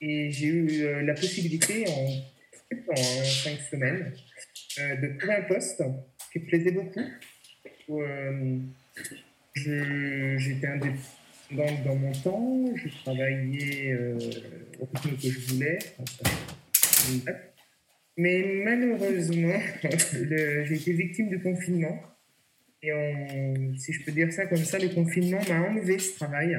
Et j'ai eu la possibilité en, cinq semaines de trouver un poste qui plaisait beaucoup. J'étais indépendante dans mon temps, je travaillais au rythme que je voulais. Mais malheureusement, j'ai été victime du confinement. Et si je peux dire ça comme ça, le confinement m'a enlevé ce travail.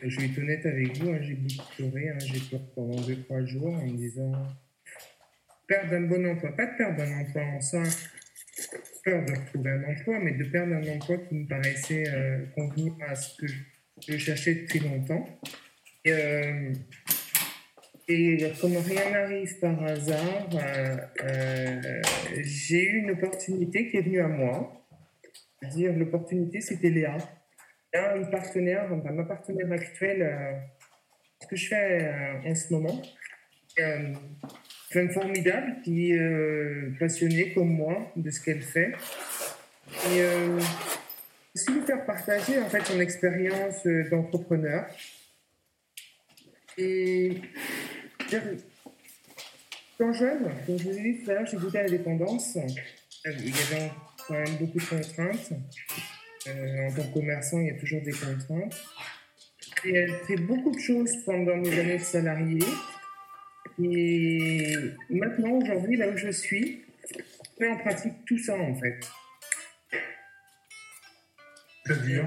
Je vais être honnête avec vous, hein, j'ai beaucoup pleuré. Hein, j'ai pleuré pendant 2-3 jours en me disant perdre un bon emploi. Pas de perdre un emploi en soi, peur de retrouver un emploi, mais de perdre un emploi qui me paraissait euh, convenir à ce que je, cherchais depuis longtemps. Et, euh, et comme rien n'arrive par hasard, euh, euh, j'ai eu une opportunité qui est venue à moi. dire l'opportunité, c'était Léa. Une partenaire, ma partenaire actuelle, euh, ce que je fais en ce moment. une femme formidable qui est passionnée comme moi de ce qu'elle fait. Et aussi lui faire partager en fait son expérience d'entrepreneur. Et quand jeune, comme je vous ai dit tout à l'heure, j'ai goûté à la dépendance. Il y avait quand même beaucoup de contraintes. Euh, en tant que commerçant, il y a toujours des contraintes. Et elle fait beaucoup de choses pendant mes années de salarié. Et maintenant, aujourd'hui, là où je suis, je mets en pratique tout ça en fait. C'est-à-dire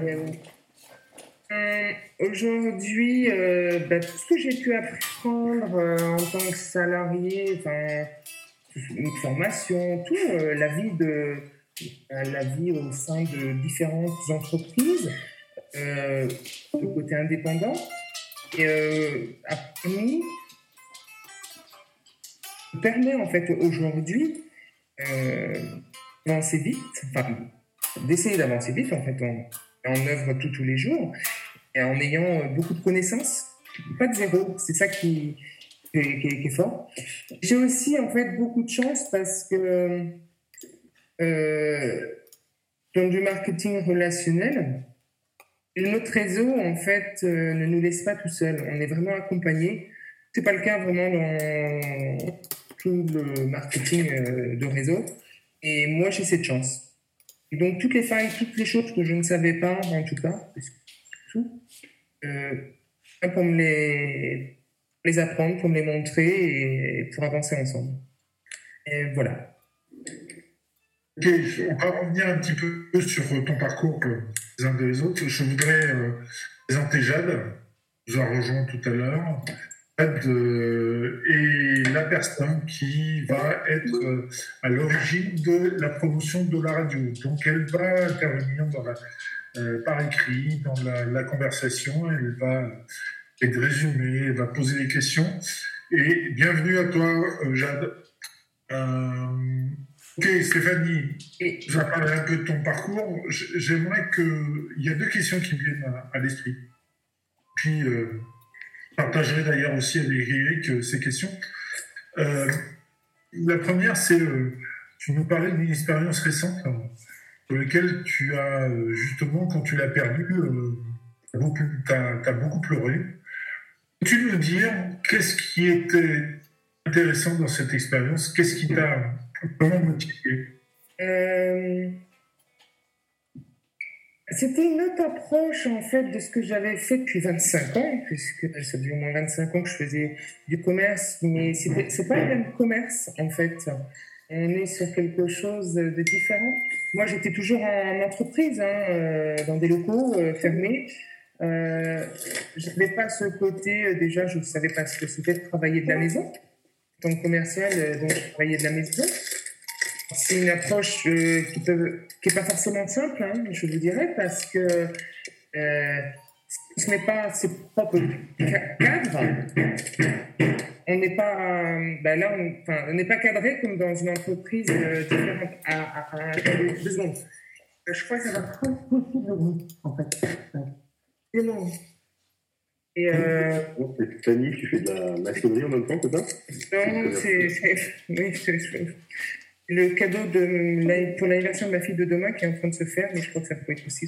euh, aujourd'hui, euh, bah, tout ce que j'ai pu apprendre euh, en tant que salarié, enfin, une formation, tout, la vie de la vie au sein de différentes entreprises, le côté indépendant, et a permis, permet en fait aujourd'hui d'avancer vite, d'essayer d'avancer vite en fait en, œuvre tous les jours et en ayant euh, beaucoup de connaissances, pas de zéro, c'est ça qui, qui, est fort. J'ai aussi en fait beaucoup de chance parce que euh, dans du marketing relationnel, notre réseau en fait euh, ne nous laisse pas tout seul. On est vraiment accompagné. C'est pas le cas vraiment dans tout le marketing euh, de réseau. Et moi j'ai cette chance. Et donc toutes les failles, toutes les choses que je ne savais pas en tout cas, tout, euh, pour me les, les apprendre, pour me les montrer et pour avancer ensemble. Et voilà. On va revenir un petit peu sur ton parcours les uns des autres. Je voudrais euh, présenter Jade, je vous rejoint tout à l'heure. Jade euh, est la personne qui va être à l'origine de la promotion de la radio. Donc elle va intervenir dans la euh, par écrit, dans la, conversation. Elle va être résumée, elle va poser des questions. Et bienvenue à toi, euh, Jade. Euh, ok, Stéphanie, je vais parler un peu de ton parcours. J'aimerais que. Il y a deux questions qui me viennent à, l'esprit. Puis, euh, je partagerai d'ailleurs aussi avec Eric ces questions. la première, c'est. tu nous parlais d'une expérience récente lequel tu as, euh, justement, quand tu l'as perdu, euh, tu as, beaucoup pleuré. Peux-tu nous dire qu'est-ce qui était intéressant dans cette expérience? Qu'est-ce qui t'a euh, C'était une autre approche, en fait, de ce que j'avais fait depuis 25 ans, puisque ça fait au moins 25 ans que je faisais du commerce, mais c'est pas le même commerce, en fait on est sur quelque chose de différent. Moi, j'étais toujours en entreprise, hein, euh, dans des locaux euh, fermés. Euh, je n'avais pas ce côté, déjà, je ne savais pas ce que c'était de travailler de la maison. Tant que commercial, donc, je travaillais de la maison. C'est une approche qui n'est pas forcément simple, hein, je vous dirais, parce que ce n'est pas ses propres cadres, on n'est pas, ben là, on pas cadré comme dans une entreprise euh. À, à, à, deux secondes. Euh, je crois que ça va trop possible, en fait. C'est long. Et euh... C'est Fanny, tu fais de la maçonnerie en même temps, c'est ça? Non, c'est oui, le cadeau de, pour l'anniversaire de ma fille de demain qui est en train de se faire, mais je crois que ça peut être aussi.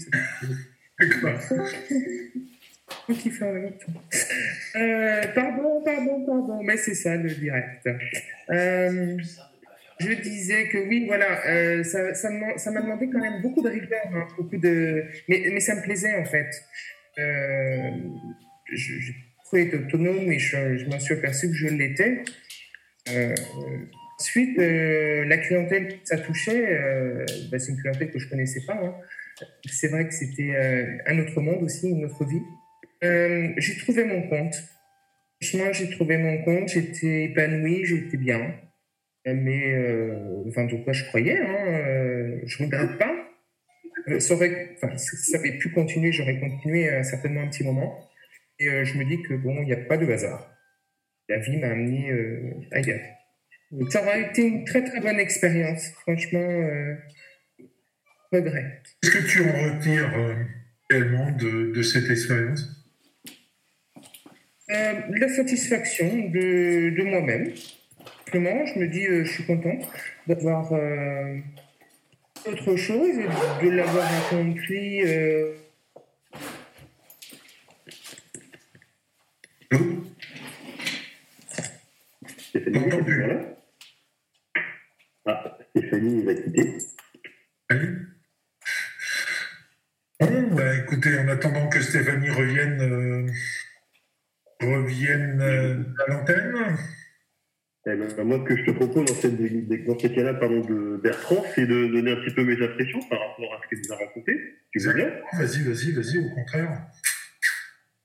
qui fait en même temps. Euh, pardon, pardon, pardon, mais c'est ça le direct. Euh, je disais que oui, voilà, euh, ça, ça m'a demandé quand même beaucoup de rigueur, hein, beaucoup de, mais, mais, ça me plaisait en fait. Euh, je, je pouvais être autonome et je, je m'en suis aperçu que je l'étais. Euh, ensuite, euh, la clientèle que ça touchait, euh, bah, c'est une clientèle que je connaissais pas. Hein. C'est vrai que c'était un autre monde aussi, une autre vie. j'ai trouvé mon compte. Franchement, j'ai trouvé mon compte, j'étais épanouie, j'étais bien. Mais, enfin, donc, quoi je croyais, hein, je regrette pas. Ça, aurait, ça avait pu continuer, j'aurais continué certainement un petit moment. Et je me dis que bon, il n'y a pas de hasard la vie m'a amené euh, ailleurs. ça aura été une très très bonne expérience. Franchement, euh, regret. Qu'est-ce que tu en retires euh, réellement de, de, cette expérience? La satisfaction de, de moi-même. Simplement, je me dis, je suis contente d'avoir autre chose, de l'avoir accompli. Stéphanie. Ah, Stéphanie va quitter. Bon, bah, écoutez, en attendant que Stéphanie revienne, euh, revienne euh, à l'antenne. Eh ben, moi, ce que je te propose dans, cette, dans ces cas-là de Bertrand, c'est de donner un petit peu mes impressions par rapport à ce qu'il nous a raconté. Tu veux bien? Vas-y, vas-y, vas-y, au contraire.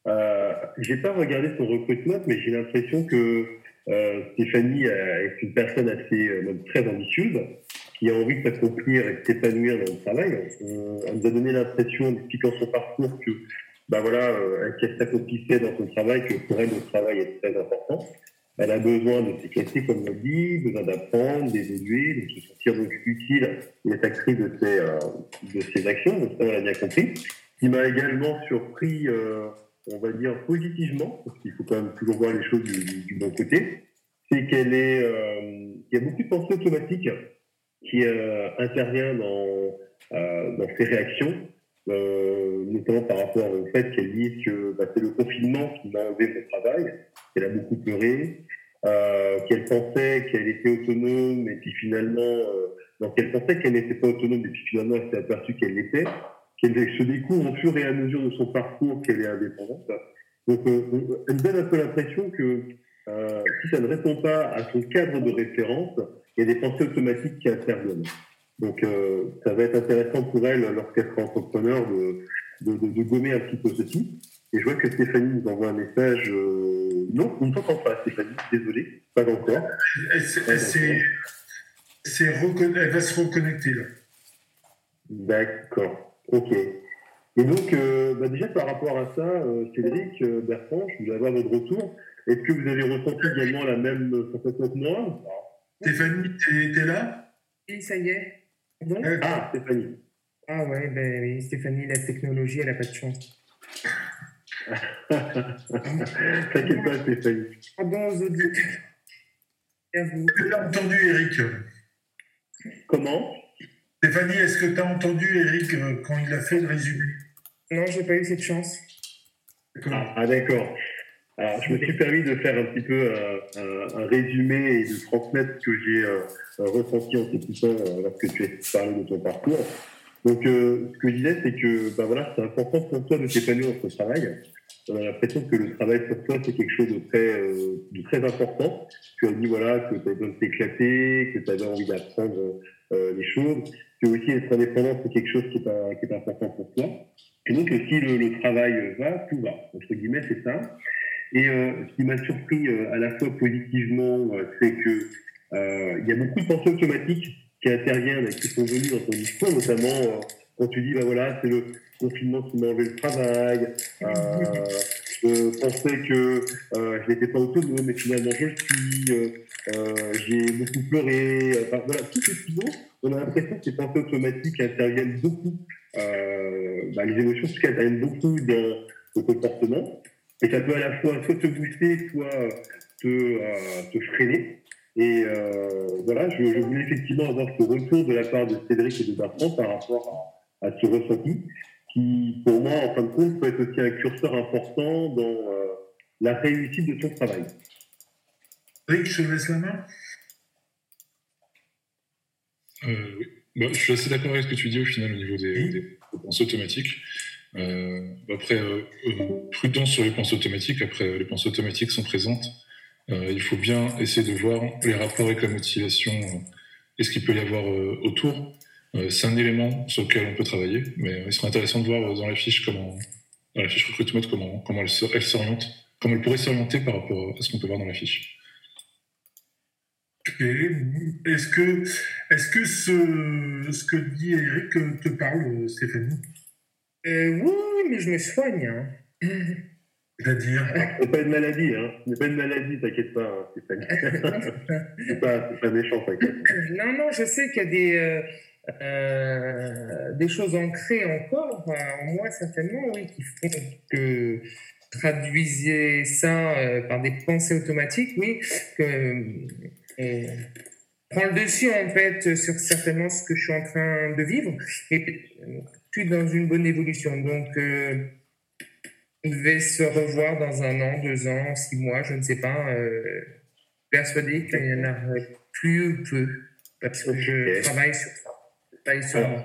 Euh, j'ai pas regardé son recrutement, mais j'ai l'impression que euh, Stéphanie est une personne assez euh, très ambitieuse qui a envie de s'accomplir et de s'épanouir dans le travail. elle nous a donné l'impression, en expliquant son parcours, que bah voilà, euh, qu'elle s'accomplissait dans son travail, que pour elle, le travail est très important. Elle a besoin de s'éclater, comme on dit, besoin d'apprendre, d'évoluer, de se sentir donc utile et être actrice de ses, de ses actions. Donc ça, on l'a bien compris. Qui m'a également surpris, on va dire positivement, parce qu'il faut quand même toujours voir les choses du, bon côté, c'est qu'elle est, euh, il y a beaucoup de pensée automatique qui euh, intervient dans, euh, ses réactions, notamment par rapport au fait qu'elle dit que bah, c'est le confinement qui m'a enlevé mon travail, qu'elle a beaucoup pleuré, qu'elle pensait qu'elle était autonome et puis finalement, donc elle pensait qu'elle n'était pas autonome et puis finalement elle s'est aperçue qu'elle l'était qu'elle se découvre au fur et à mesure de son parcours qu'elle est indépendante. Donc, euh, elle me donne un peu l'impression que euh, si ça ne répond pas à son cadre de référence, il y a des pensées automatiques qui interviennent. Donc, euh, ça va être intéressant pour elle, lorsqu'elle sera entrepreneur, de, de, de, gommer un petit peu ceci. Et je vois que Stéphanie nous envoie un message. Euh, non, on ne t'entend pas, Stéphanie. Désolé, pas encore. Elle, elle va se reconnecter là. D'accord. Ok. Et donc, euh, bah déjà par rapport à ça, euh, Cédric, euh, Bertrand, je voulais avoir votre retour. Est-ce que vous avez ressenti également la même sensation que moi Stéphanie, t'es là? Oui, ça y est. ah, Stéphanie. Ah ouais, ben oui, Stéphanie, la technologie, elle n'a pas de chance. T'inquiète pas, Stéphanie. Pardon aux auditeurs. Et à vous. Tu as entendu, Eric Comment? Stéphanie, est-ce que tu as entendu Eric euh, quand il a fait le résumé? Non, j'ai pas eu cette chance. Ah, d'accord. Alors, je me suis permis de faire un petit peu euh, un, résumé et de transmettre ce que j'ai euh, ressenti en t'écoutant lorsque tu as parlé de ton parcours. Donc, ce que je disais, c'est que ben voilà, c'est important pour toi de t'épanouir dans ton travail. On a l'impression que le travail pour toi, c'est quelque chose de très, de très important. Tu as dit voilà, que tu avais besoin de t'éclater, que tu avais envie d'apprendre les choses que aussi être indépendant, c'est quelque chose qui est, important pour toi. Et donc, si le, travail va, tout va. Entre guillemets, c'est ça. Et euh, ce qui m'a surpris euh, à la fois positivement, euh, c'est que il y a beaucoup de pensées automatiques qui interviennent et qui sont venues dans ton discours, notamment quand tu dis, bah voilà, c'est le confinement qui m'a enlevé le travail. je pensais que je n'étais pas autonome, mais finalement je le suis. j'ai beaucoup pleuré. Enfin, voilà, tout ce qui on a l'impression que ces pensées automatiques interviennent beaucoup, euh, bah, les émotions, tout interviennent beaucoup dans le comportement. Et ça peut à la fois soit te booster, soit te, euh, freiner. Et euh, voilà, je, voulais effectivement avoir ce retour de la part de Cédric et de Bertrand par rapport à, ce ressenti. Qui, pour moi, en fin de compte, peut être aussi un curseur important dans euh, la réussite de ton travail. Rick, je te laisse la main. Euh, oui. Bah, je suis assez d'accord avec ce que tu dis au final au niveau des, des pensées automatiques. Euh, après, prudence sur les pensées automatiques. Après, les pensées automatiques sont présentes. il faut bien essayer de voir les rapports avec la motivation et ce qu'il peut y avoir autour. C'est un élément sur lequel on peut travailler, mais il serait intéressant de voir dans la fiche comment, dans la fiche recrutement comment, comment elle, elle s'oriente, comment elle pourrait s'orienter par rapport à ce qu'on peut voir dans la fiche. Est-ce que, est-ce que ce, ce que dit Eric te parle, Stéphanie? Euh, oui, mais je me soigne. Hein. C'est-à-dire? Ce n'est pas une maladie, hein. Pas une maladie, t'inquiète pas, hein, Stéphanie. c'est pas, pas méchant, t'inquiète. Non, non, je sais qu'il y a des, euh, euh, des choses ancrées encore, en moi certainement, oui, qui font que traduisez ça euh, par des pensées automatiques, oui, que euh, prend le dessus en fait sur certainement ce que je suis en train de vivre. Et suis dans une bonne évolution. Donc, euh, on devait se revoir dans un an, deux ans, six mois, je ne sais pas. Euh, persuadé qu'il y en a plus ou peu, parce que je travaille sur ça. Alors,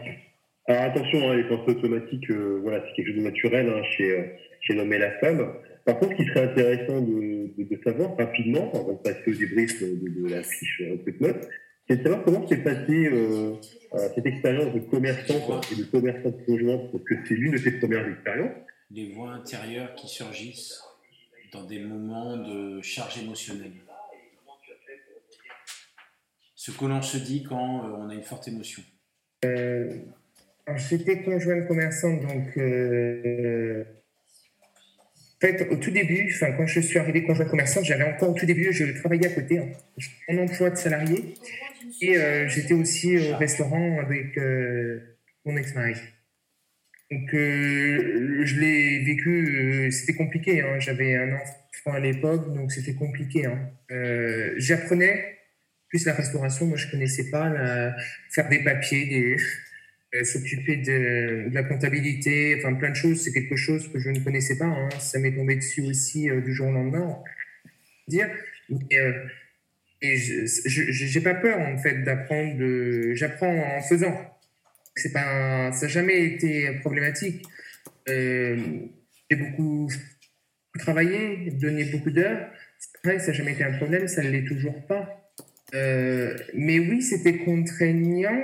alors, attention, hein, les pensées automatiques, euh, voilà, c'est quelque chose de naturel hein, chez, chez l'homme et la femme. Par contre, ce qui serait intéressant de, de, savoir rapidement, avant de passer au débrief de, de la fiche recrutement, c'est de savoir comment s'est passée euh, euh, cette expérience de commerçant et de commerçant de conjoint, parce que c'est l'une de tes premières expériences. Les voix intérieures qui surgissent dans des moments de charge émotionnelle. Ce que l'on se dit quand euh, on a une forte émotion. Euh, J'étais conjointe commerçante, donc en fait, au tout début, enfin, quand je suis arrivé conjointe commerçante, j'avais encore au tout début, je travaillais à côté, hein, mon emploi de salarié. Et euh, j'étais aussi au restaurant avec euh, mon ex-mari. Donc, euh, je l'ai vécu, c'était compliqué. Hein. J'avais un enfant à l'époque, donc c'était compliqué. Hein. J'apprenais plus la restauration, moi je connaissais pas, faire des papiers, des, s'occuper de, la comptabilité, enfin plein de choses. C'est quelque chose que je ne connaissais pas. Hein. Ça m'est tombé dessus aussi du jour au lendemain. Dire. Et je n'ai pas peur, en fait, d'apprendre. J'apprends en faisant. C'est pas, ça n'a jamais été problématique. Euh, j'ai beaucoup travaillé, donné beaucoup d'heures. C'est vrai, ça n'a jamais été un problème, ça ne l'est toujours pas. Euh, mais oui, c'était contraignant.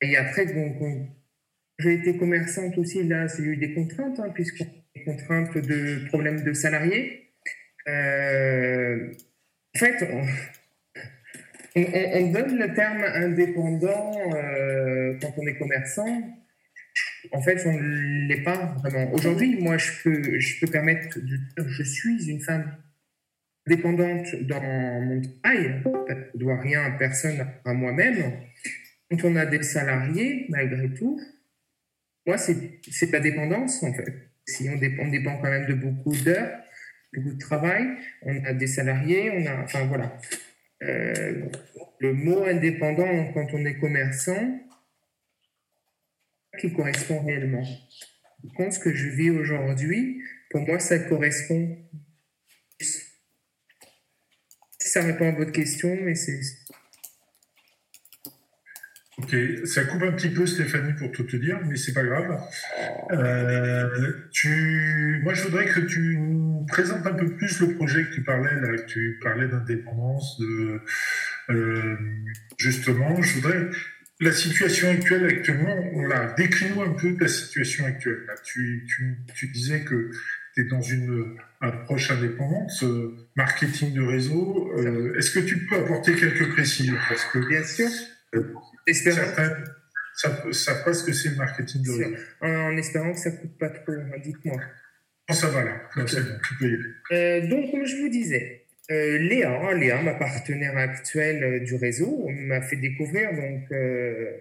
Et après, j'ai été commerçante aussi, là, j'ai eu des contraintes, hein, puisque des contraintes de problèmes de salariés. Euh, en fait, on, donne le terme indépendant euh, quand on est commerçant. En fait, on ne l'est pas vraiment. Aujourd'hui, moi, je peux, je peux permettre de dire je suis une femme dépendante dans mon travail. Je ne dois rien à personne, à moi-même. Quand on a des salariés, malgré tout, moi, c'est la dépendance, en fait. Si on dépend, on dépend quand même de beaucoup d'heures, beaucoup de travail, on a des salariés, on a, enfin voilà. Euh, le mot indépendant quand on est commerçant, qui correspond réellement. Je pense que je vis aujourd'hui, pour moi, ça correspond. Ça répond à votre question, mais c'est Ok, ça coupe un petit peu Stéphanie pour tout te dire, mais c'est pas grave. Euh, tu, moi, je voudrais que tu nous présentes un peu plus le projet que tu parlais là, que tu parlais d'indépendance, de euh, justement, je voudrais la situation actuelle actuellement. Voilà, décris-nous un peu ta situation actuelle. tu, tu, tu disais que tu es dans une approche indépendante, marketing de réseau. Euh, est-ce que tu peux apporter quelques précisions? Parce que bien sûr. Certains ça savent pas ce que c'est le marketing de réseau. En, espérant que ça ne coûte pas trop, dites-moi. Oh, ça va là, tu peux euh, donc, comme je vous disais, euh, Léa, Léa, ma partenaire actuelle euh, du réseau, m'a fait découvrir donc euh,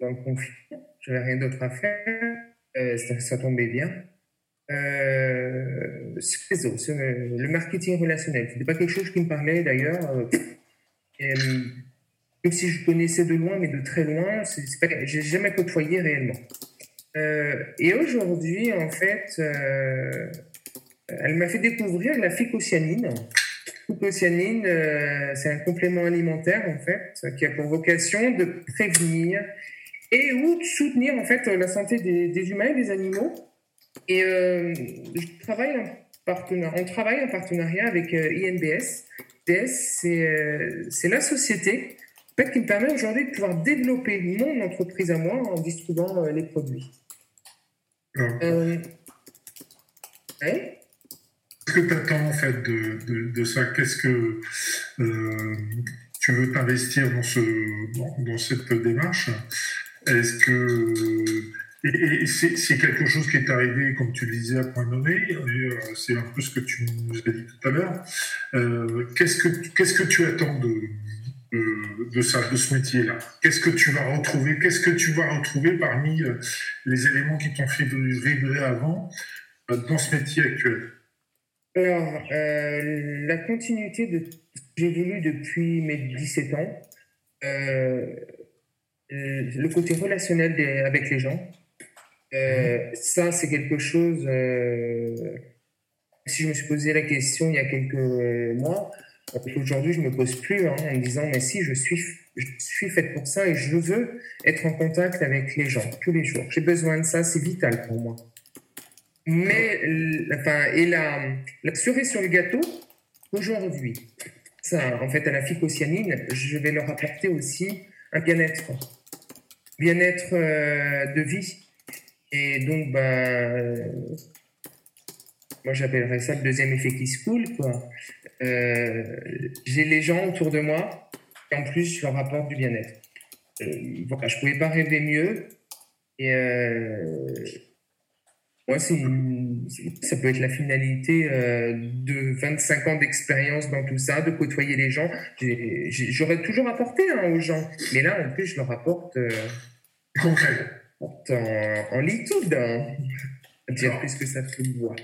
dans le confinement. J'avais rien d'autre à faire, ça, ça, tombait bien. Ce réseau, le marketing relationnel, c'était pas quelque chose qui me parlait d'ailleurs. Même si je connaissais de loin, mais de très loin, j'ai jamais côtoyé réellement. et aujourd'hui, en fait, elle m'a fait découvrir la phycocyanine. Phycocyanine, c'est un complément alimentaire, en fait, qui a pour vocation de prévenir et ou de soutenir, en fait, la santé des humains et des animaux. Et je travaille en on travaille en partenariat avec euh, INBS. INBS, euh, c'est la société en fait, qui me permet aujourd'hui de pouvoir développer mon entreprise à moi en distribuant euh, les produits. Qu'est-ce que tu attends en fait de, de, ça? Qu'est-ce que tu veux t'investir dans, ce, dans cette démarche? Est-ce que et, c'est quelque chose qui est arrivé, comme tu le disais, à point nommé. Euh, c'est un peu ce que tu nous as dit tout à l'heure. Euh, qu'est-ce que que tu attends de, de, ça, de ce métier-là? Qu'est-ce que tu vas retrouver? Qu'est-ce que tu vas retrouver parmi euh, les éléments qui t'ont fait vibrer avant dans ce métier actuel? Alors, la continuité de ce que j'ai voulu depuis mes 17 ans, le côté relationnel avec les gens, euh, ça, c'est quelque chose. Euh, si je me suis posé la question il y a quelques mois, aujourd'hui, je me pose plus hein, en me disant mais si, je suis, je suis faite pour ça et je veux être en contact avec les gens tous les jours. J'ai besoin de ça, c'est vital pour moi. Mais, enfin, et la, la cerise sur le gâteau, aujourd'hui, ça, en fait, à la phycocyanine, je vais leur apporter aussi un bien-être. Bien-être euh, de vie et donc, bah, moi j'appellerais ça le deuxième effet qui se coule. Euh, j'ai les gens autour de moi et en plus je leur apporte du bien-être. Euh, voilà, je pouvais pas rêver mieux. Et euh, moi, c'est ça peut être la finalité euh, de 25 ans d'expérience dans tout ça, de côtoyer les gens. J'aurais toujours apporté hein, aux gens, mais là en plus je leur apporte. Euh, Concret en, en liquide, hein. dire plus que ça fait boire.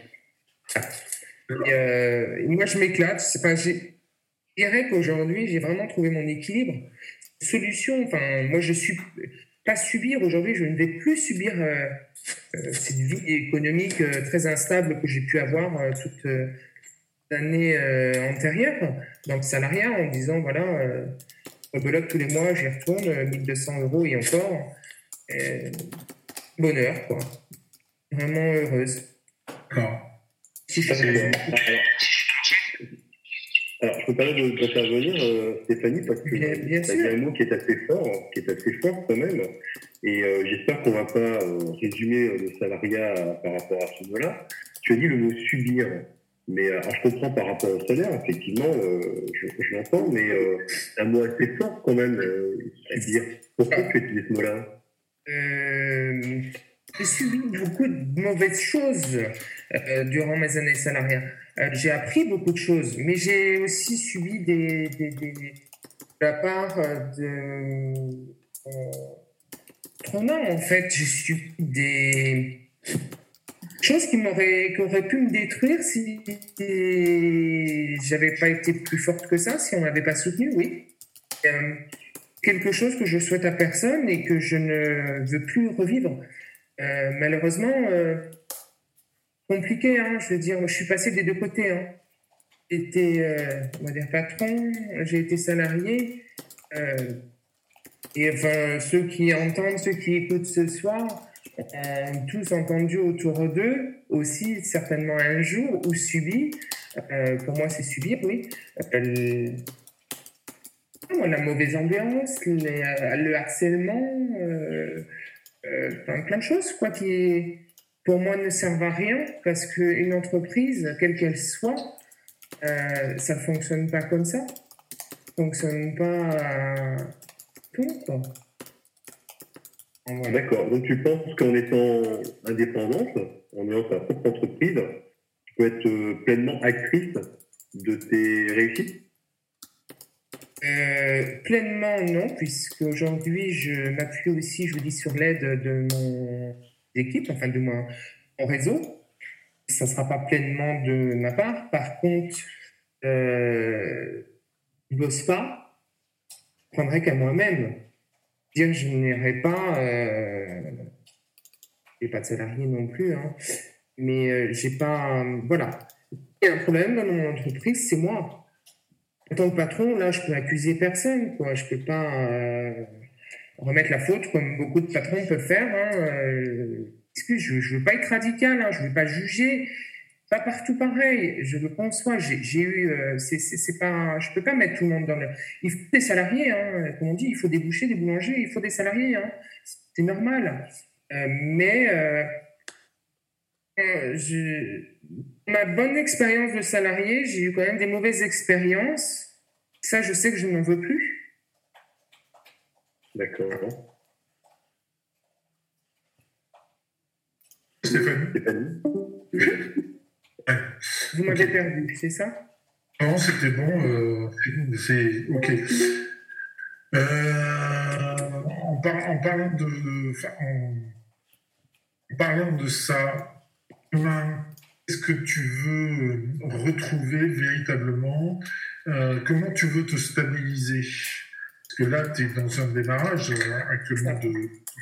Et, euh, moi, je m'éclate. Pas, je dirais qu'aujourd'hui, j'ai vraiment trouvé mon équilibre. Solution, enfin, moi, je suis pas subir aujourd'hui, je ne vais plus subir euh, euh, cette vie économique très instable que j'ai pu avoir toute l'année antérieure dans le salariat en disant voilà, rebelote tous les mois, j'y retourne, 1200 euros et encore. Euh, bonheur, quoi. Vraiment heureuse. D'accord. Si je alors, je peux parler d'intervenir, euh, Stéphanie, parce que c'est un mot qui est assez fort, qui est assez fort quand même. Et euh, j'espère qu'on ne va pas résumer le salariat par rapport à ce mot-là. Tu as dit le mot subir. Mais alors, je comprends par rapport au salaire, effectivement, je, je l'entends, mais un mot assez fort quand même, subir. Pourquoi tu utilises ce mot-là? Euh, j'ai subi beaucoup de mauvaises choses euh, durant mes années salariales. Euh, j'ai appris beaucoup de choses, mais j'ai aussi subi de la part de non, en fait, j'ai subi des choses qui m'auraient qui auraient pu me détruire si j'avais pas été plus forte que ça, si on m'avait pas soutenu, oui quelque chose que je souhaite à personne et que je ne veux plus revivre. Euh, malheureusement, euh, compliqué, hein, je veux dire, je suis passé des deux côtés. Hein. J'étais, euh, on va dire, patron, j'ai été salarié. et enfin, ceux qui entendent, ceux qui écoutent ce soir, ont tous entendu autour d'eux aussi certainement un jour ou subi. pour moi, c'est subir, oui la mauvaise ambiance, euh, le harcèlement, euh, euh, plein, de choses quoi, qui, pour moi, ne servent à rien parce qu'une entreprise, quelle qu'elle soit, ça ne fonctionne pas comme ça. Ça ne fonctionne pas tout. D'accord. Donc tu penses qu'en étant indépendante, en ayant ta propre entreprise, tu peux être pleinement actrice de tes réussites? Euh, pleinement non, puisque aujourd'hui je m'appuie aussi, je vous dis, sur l'aide de mon équipe, enfin de mon, réseau. Ça ne sera pas pleinement de ma part. Par contre, euh, je bosse pas, je prendrai qu'à moi-même. Dire je n'irai pas, euh, j'ai pas de salarié non plus, hein. mais euh, j'ai pas. voilà. Il un problème dans mon entreprise, c'est moi. En tant que patron, là, je peux accuser personne, quoi. Je peux pas euh, remettre la faute comme beaucoup de patrons peuvent faire. Hein. Euh, je, je veux pas être radical, hein. je veux pas juger. Pas partout pareil. Je le conçois. J'ai eu, euh, c'est pas, je peux pas mettre tout le monde dans le. Il faut des salariés, hein. Comme on dit, il faut des bouchers, des boulangers, il faut des salariés. Hein. C'est normal. Euh, mais euh, je, ma bonne expérience de salarié, j'ai eu quand même des mauvaises expériences. Ça, je sais que je n'en veux plus. D'accord. Stéphanie. Stéphanie. Vous m'avez perdu, c'est ça? Non, c'était bon. Euh, c'est OK. Euh, en, parlant de, en, parlant de ça, est-ce que tu veux retrouver véritablement euh, comment tu veux te stabiliser? Parce que là, tu es dans un démarrage actuellement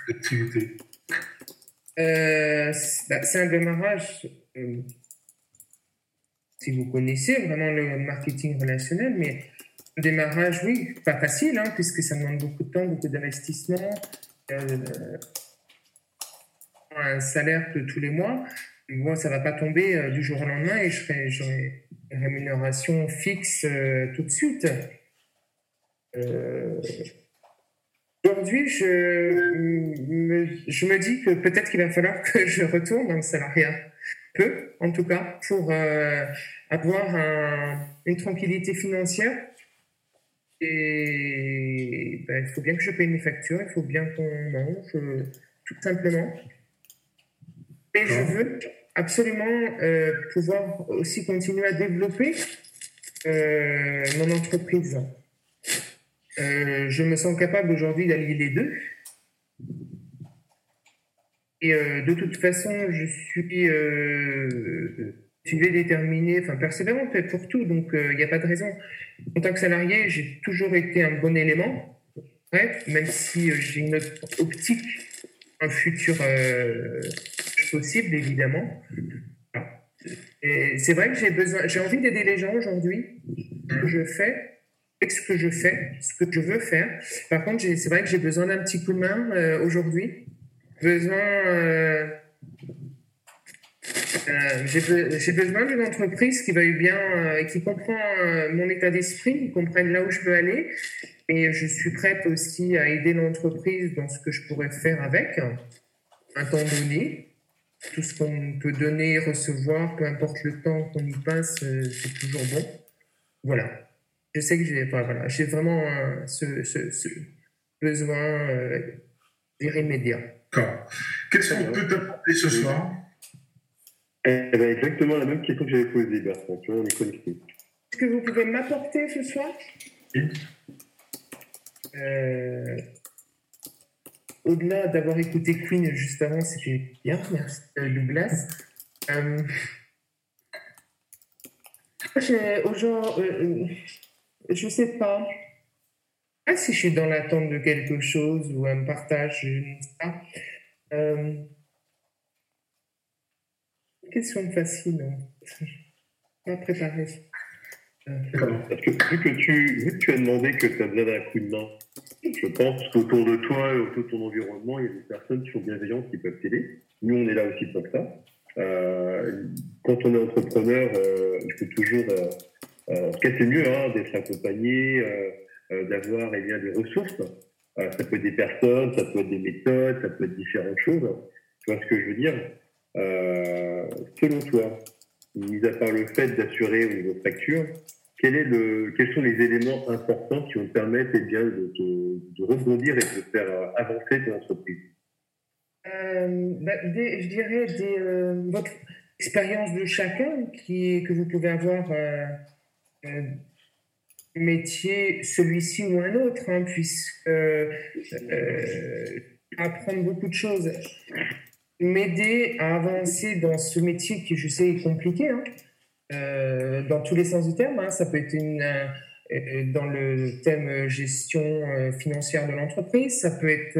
d'activité. Bah, c'est un démarrage si vous connaissez vraiment le marketing relationnel, mais le démarrage, oui, pas facile, hein, puisque ça demande beaucoup de temps, beaucoup d'investissement, euh, un salaire de tous les mois. Moi, ça va pas tomber euh, du jour au lendemain et j'aurai une rémunération fixe euh, tout de suite. Aujourd'hui, je me, je me dis que peut-être qu'il va falloir que je retourne dans le salariat peu, en tout cas, pour euh, avoir une tranquillité financière. Et ben, il faut bien que je paye mes factures, il faut bien qu'on mange, euh, tout simplement. Et je veux absolument euh, pouvoir aussi continuer à développer mon entreprise. je me sens capable aujourd'hui d'allier les deux. Et euh, de toute façon, je suis euh, déterminé, enfin persévérant pour tout, donc euh, il n'y a pas de raison. En tant que salarié, j'ai toujours été un bon élément, même si euh, j'ai une optique, un futur possible, évidemment. C'est vrai que j'ai besoin, j'ai envie d'aider les gens aujourd'hui. Que je fais, ce que je fais, ce que je veux faire. Par contre, c'est vrai que j'ai besoin d'un petit coup de main aujourd'hui besoin. Euh, euh, j'ai besoin d'une entreprise qui veuille bien, euh, qui comprend mon état d'esprit, qui comprenne là où je veux aller. Et je suis prête aussi à aider l'entreprise dans ce que je pourrais faire avec, un temps donné. Tout ce qu'on peut donner, recevoir, peu importe le temps qu'on y passe, c'est toujours bon. Voilà. Je sais que j'ai voilà, vraiment ce, ce, ce, besoin irrémédiat. Qu'est-ce qu'on peut t'apporter ce soir? Eh ben, Exactement la même question que j'avais posée, Bertrand. Tu vois, on est connecté. Est-ce que vous pouvez m'apporter ce soir? Oui. Euh, au-delà d'avoir écouté Queen juste avant, c'était bien, merci euh, Douglas. Euh, aux gens, euh, je sais pas. Ah, si je suis dans l'attente de quelque chose ou un partage, je ne sais pas. Euh, question facile. Hein. Pas préparé. Euh, Parce que vu que tu, vu que tu as demandé que tu as besoin d'un coup de main, je pense qu'autour de toi et autour de ton environnement, il y a des personnes qui sont bienveillantes qui peuvent t'aider. Nous, on est là aussi pour ça. Euh, quand on est entrepreneur, euh, il faut toujours. Euh, en tout cas, c'est mieux hein, d'être accompagné euh, d'avoir eh bien, des ressources. Euh, ça peut être des personnes, ça peut être des méthodes, ça peut être différentes choses. Tu vois ce que je veux dire? Euh, Selon toi, mis à part le fait d'assurer au niveau facture, quels sont les éléments importants qui vont permettre eh de, rebondir et de faire avancer ton entreprise? Bah, Je dirais des, votre expérience de chacun que vous pouvez avoir métier, celui-ci ou un autre, hein, puisque euh, apprendre beaucoup de choses, m'aider à avancer dans ce métier qui, je sais, est compliqué, hein, euh, dans tous les sens du terme. Hein, ça peut être une, euh, dans le thème gestion financière de l'entreprise, ça peut être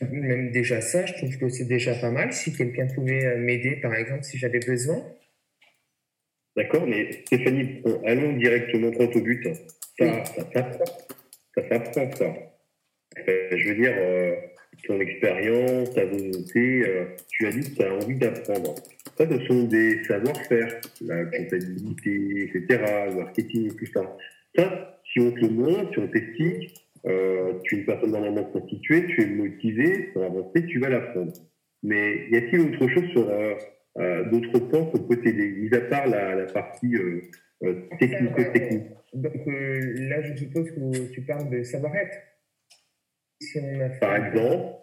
Même déjà ça, je trouve que c'est déjà pas mal. Si quelqu'un pouvait euh, m'aider, par exemple, si j'avais besoin. D'accord, mais Stéphanie, allons directement droit au but. Ça, ça s'apprend. Ça s'apprend, ça. Euh, je veux dire, euh, ton expérience, ta volonté, tu as dit que tu as envie d'apprendre. Ça, ce sont des savoir-faire, la comptabilité, etc., le marketing, tout ça. Ça, si on te le montre, si on t'explique, euh, tu es une personne normalement constituée, tu es motivé pour avancer, tu vas l'apprendre. Mais y a-t-il autre chose sur euh, euh, d'autres points qu'on peut t'aider, mis à part la, la partie technique-technique Donc là, je suppose que tu parles de savoir-être. Par exemple,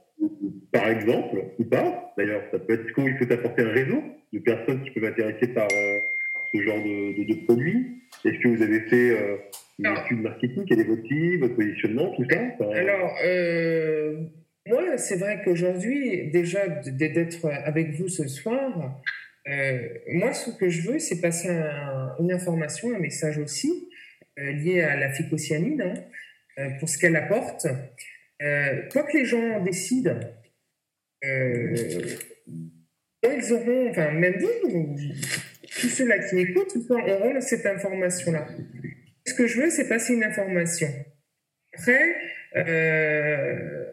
par exemple, ou pas, d'ailleurs, ça peut être qu'il faut apporter un réseau de personnes qui peuvent être intéressées par ce genre de, de, de produits. Est-ce que vous avez fait une étude marketing, quel est votre votre positionnement, tout ça Alors, euh, moi, c'est vrai qu'aujourd'hui, déjà d'être avec vous ce soir, euh, moi, ce que je veux, c'est passer une information, un message aussi, euh, lié à la phycocyanine, hein, pour ce qu'elle apporte. Quoi que les gens décident, ils auront, enfin, même vous, tous ceux-là qui écoutent, auront cette information-là. Ce que je veux, c'est passer une information. Après, euh,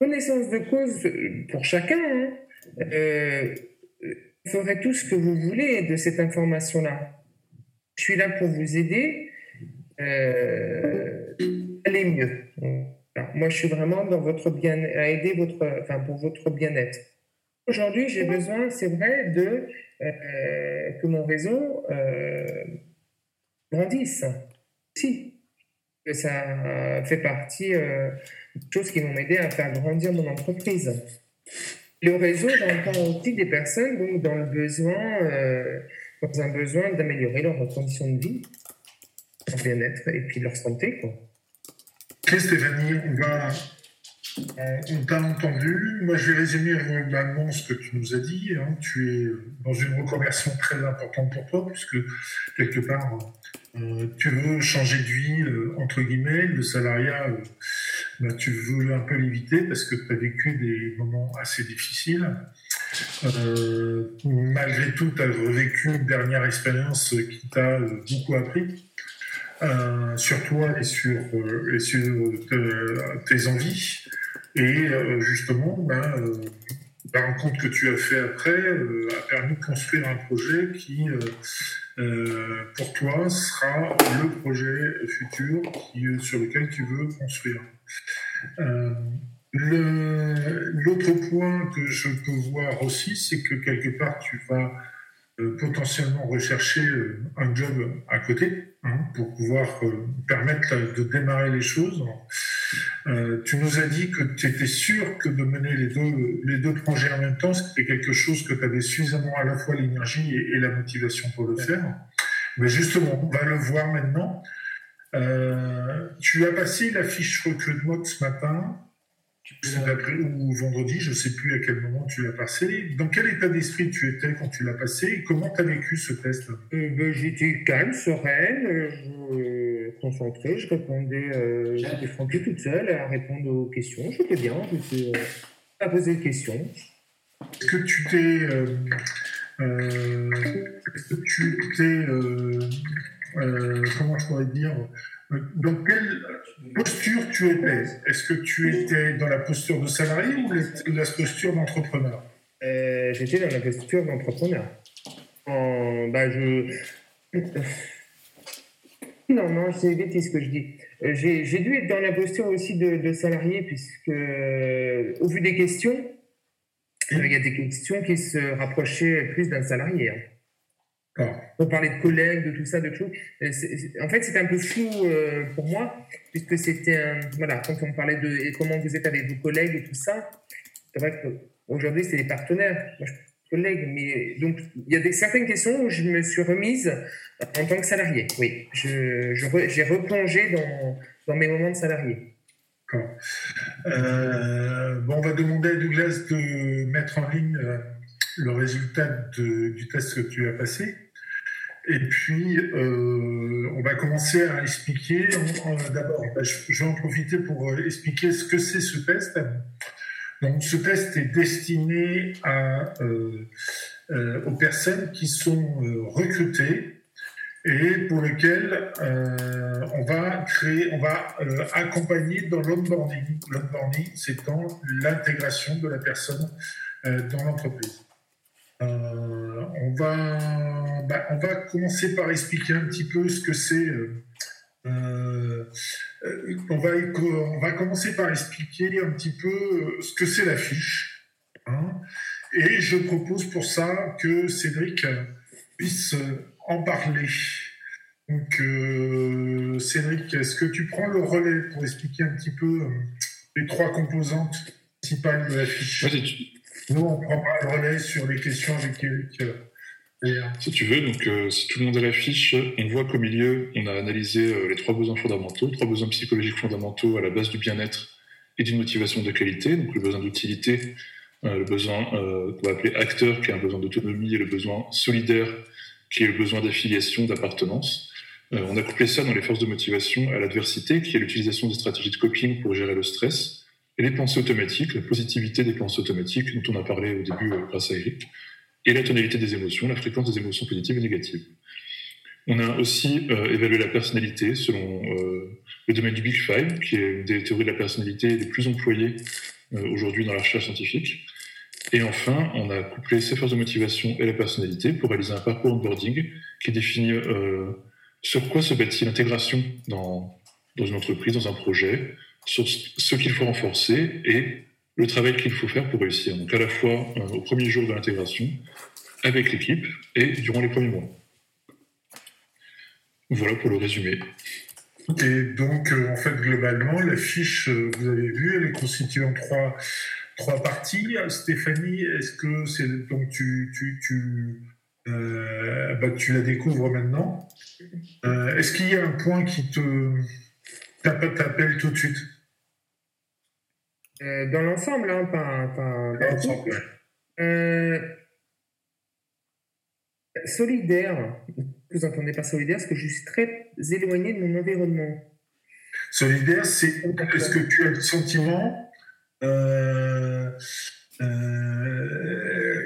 connaissance de cause pour chacun. Hein, euh, ferez tout ce que vous voulez de cette information-là. Je suis là pour vous aider. Euh, aller mieux. moi, je suis vraiment dans votre bien, à aider votre, enfin, pour votre bien-être. Aujourd'hui, j'ai besoin, c'est vrai, de euh, que mon réseau grandissent. Si. Ça fait partie euh, des choses qui vont m'aider à faire grandir mon entreprise. Le réseau, j'entends aussi des personnes donc, dans le besoin, euh, dans un besoin d'améliorer leurs conditions de vie, leur bien-être et puis leur santé. Quoi. Ok Stéphanie, on va euh, on t'a entendu. Moi, je vais résumer globalement ce que tu nous as dit. Hein. Tu es dans une reconversion très importante pour toi, puisque quelque part, euh, tu veux changer de vie, euh, entre guillemets. Le salariat, bah, tu veux un peu l'éviter parce que tu as vécu des moments assez difficiles. malgré tout, tu as revécu une dernière expérience qui t'a beaucoup appris. Sur toi et sur, et sur tes envies. Et euh, justement, euh, la rencontre que tu as fait après euh, a permis de construire un projet qui, pour toi, sera le projet futur sur lequel tu veux construire. L'autre point que je peux voir aussi, c'est que quelque part, tu vas potentiellement rechercher un job à côté hein, pour pouvoir permettre de démarrer les choses. Euh, tu nous as dit que tu étais sûr que de mener les deux, les deux projets en même temps, c'était quelque chose que tu avais suffisamment à la fois l'énergie et, la motivation pour le faire. Mais justement, on va le voir maintenant. Euh, tu as passé la fiche recrutement ce matin ou vendredi, je ne sais plus à quel moment tu l'as passé. Dans quel état d'esprit tu étais quand tu l'as passé et comment tu as vécu ce test? Euh, ben, J'étais calme, sereine, concentrée, je répondais, euh, j'étais tranquille toute seule à répondre aux questions. J'étais bien, j'étais euh, à poser des questions. Est-ce que tu t'es. Euh, euh est-ce que tu t'es. comment je pourrais dire? Dans quelle posture tu étais? Est-ce que tu étais dans la posture de salarié ou la posture d'entrepreneur? Euh, J'étais dans la posture d'entrepreneur. Bah, je... Non, non, c'est ce que je dis. Euh, j'ai dû être dans la posture aussi de, salarié, puisque euh, au vu des questions, il y a des questions qui se rapprochaient plus d'un salarié. Hein. On parlait de collègues, de tout ça, de tout. Euh, en fait, c'était un peu flou euh, pour moi, puisque c'était voilà, quand on parlait de comment vous êtes avec vos collègues et tout ça, c'est vrai qu'aujourd'hui, c'est les partenaires. Moi, je suis collègue, mais donc il y a des, certaines questions où je me suis remise en tant que salarié. Oui, j'ai je, j'ai replongé dans, dans, mes moments de salarié. Euh, bon, on va demander à Douglas de mettre en ligne le résultat du test que tu as passé. Et puis, euh, on va commencer à expliquer. D'abord, bah, je vais en profiter pour euh, expliquer ce que c'est ce test. Donc, ce test est destiné euh, aux personnes qui sont recrutées et pour lesquelles on va créer, on va accompagner dans l'onboarding. L'onboarding, c'est l'intégration de la personne dans l'entreprise. Euh, on, va, bah, on va commencer par expliquer un petit peu ce que c'est. Euh, euh, on, va, on va commencer par expliquer un petit peu ce que c'est la fiche. Hein. et je propose pour ça que Cédric puisse en parler. Donc, Cédric, est-ce que tu prends le relais pour expliquer un petit peu les trois composantes principales de la fiche nous, on prend pas le relais sur les questions Eric. Euh, si tu veux, donc euh, si tout le monde a la fiche, on voit qu'au milieu, on a analysé euh, les trois besoins fondamentaux, trois besoins psychologiques fondamentaux à la base du bien-être et d'une motivation de qualité, donc le besoin d'utilité, le besoin qu'on va appeler acteur, qui est un besoin d'autonomie, et le besoin solidaire, qui est le besoin d'affiliation, d'appartenance. on a couplé ça dans les forces de motivation à l'adversité, qui est l'utilisation des stratégies de coping pour gérer le stress, et les pensées automatiques, la positivité des pensées automatiques dont on a parlé au début euh, grâce à Eric, et la tonalité des émotions, la fréquence des émotions positives et négatives. On a aussi euh, évalué la personnalité selon euh, le domaine du Big Five, qui est une des théories de la personnalité les plus employées aujourd'hui dans la recherche scientifique. Et enfin, on a couplé ces forces de motivation et la personnalité pour réaliser un parcours onboarding qui définit sur quoi se bâtit l'intégration dans, dans une entreprise, dans un projet, sur ce qu'il faut renforcer et le travail qu'il faut faire pour réussir. Donc à la fois euh, au premier jour de l'intégration, avec l'équipe et durant les premiers mois. Voilà pour le résumé. Et donc, euh, en fait, globalement, la fiche, euh, vous avez vu, elle est constituée en trois, trois parties. Stéphanie, est-ce que c'est donc tu, tu, tu, bah, tu la découvres maintenant Est-ce qu'il y a un point qui te t'appelle tout de suite? Euh, dans l'ensemble, hein, pas, pas dans l'ensemble. Euh, solidaire. Vous entendez par solidaire Parce que je suis très éloigné de mon environnement. Solidaire, c'est est-ce que tu as le sentiment euh,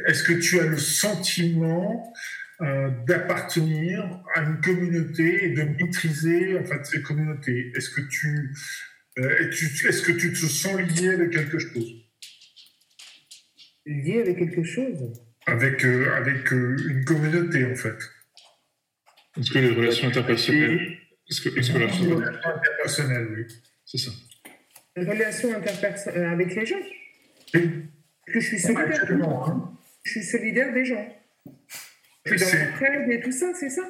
Est-ce que tu as le sentiment d'appartenir à une communauté et de maîtriser en fait cette communauté Est-ce que tu est-ce que tu te sens lié avec quelque chose? Lié avec quelque chose? Avec, euh, avec euh, une communauté, en fait. Est-ce que les relations interpersonnelles Est-ce que, est-ce que la relation interpersonnelle, oui. C'est ça. Les relations interpersonnelles avec les gens? Oui. Que je suis solidaire. Hein. Je suis solidaire des gens. Je suis dans l'entraide et tout ça, c'est ça?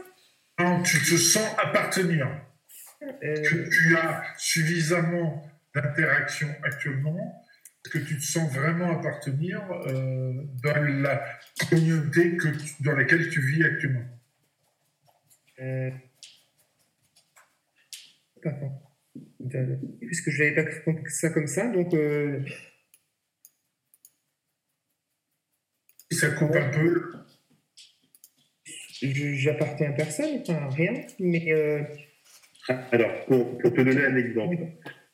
Non, tu te sens appartenir que tu as suffisamment d'interactions actuellement que tu te sens vraiment appartenir euh, dans la communauté que dans laquelle tu vis actuellement euh... Puisque je n'avais pas compris ça comme ça, donc. Euh... Ça compte un peu. J'appartiens à personne, enfin rien, mais. Euh, alors, pour, te donner un exemple,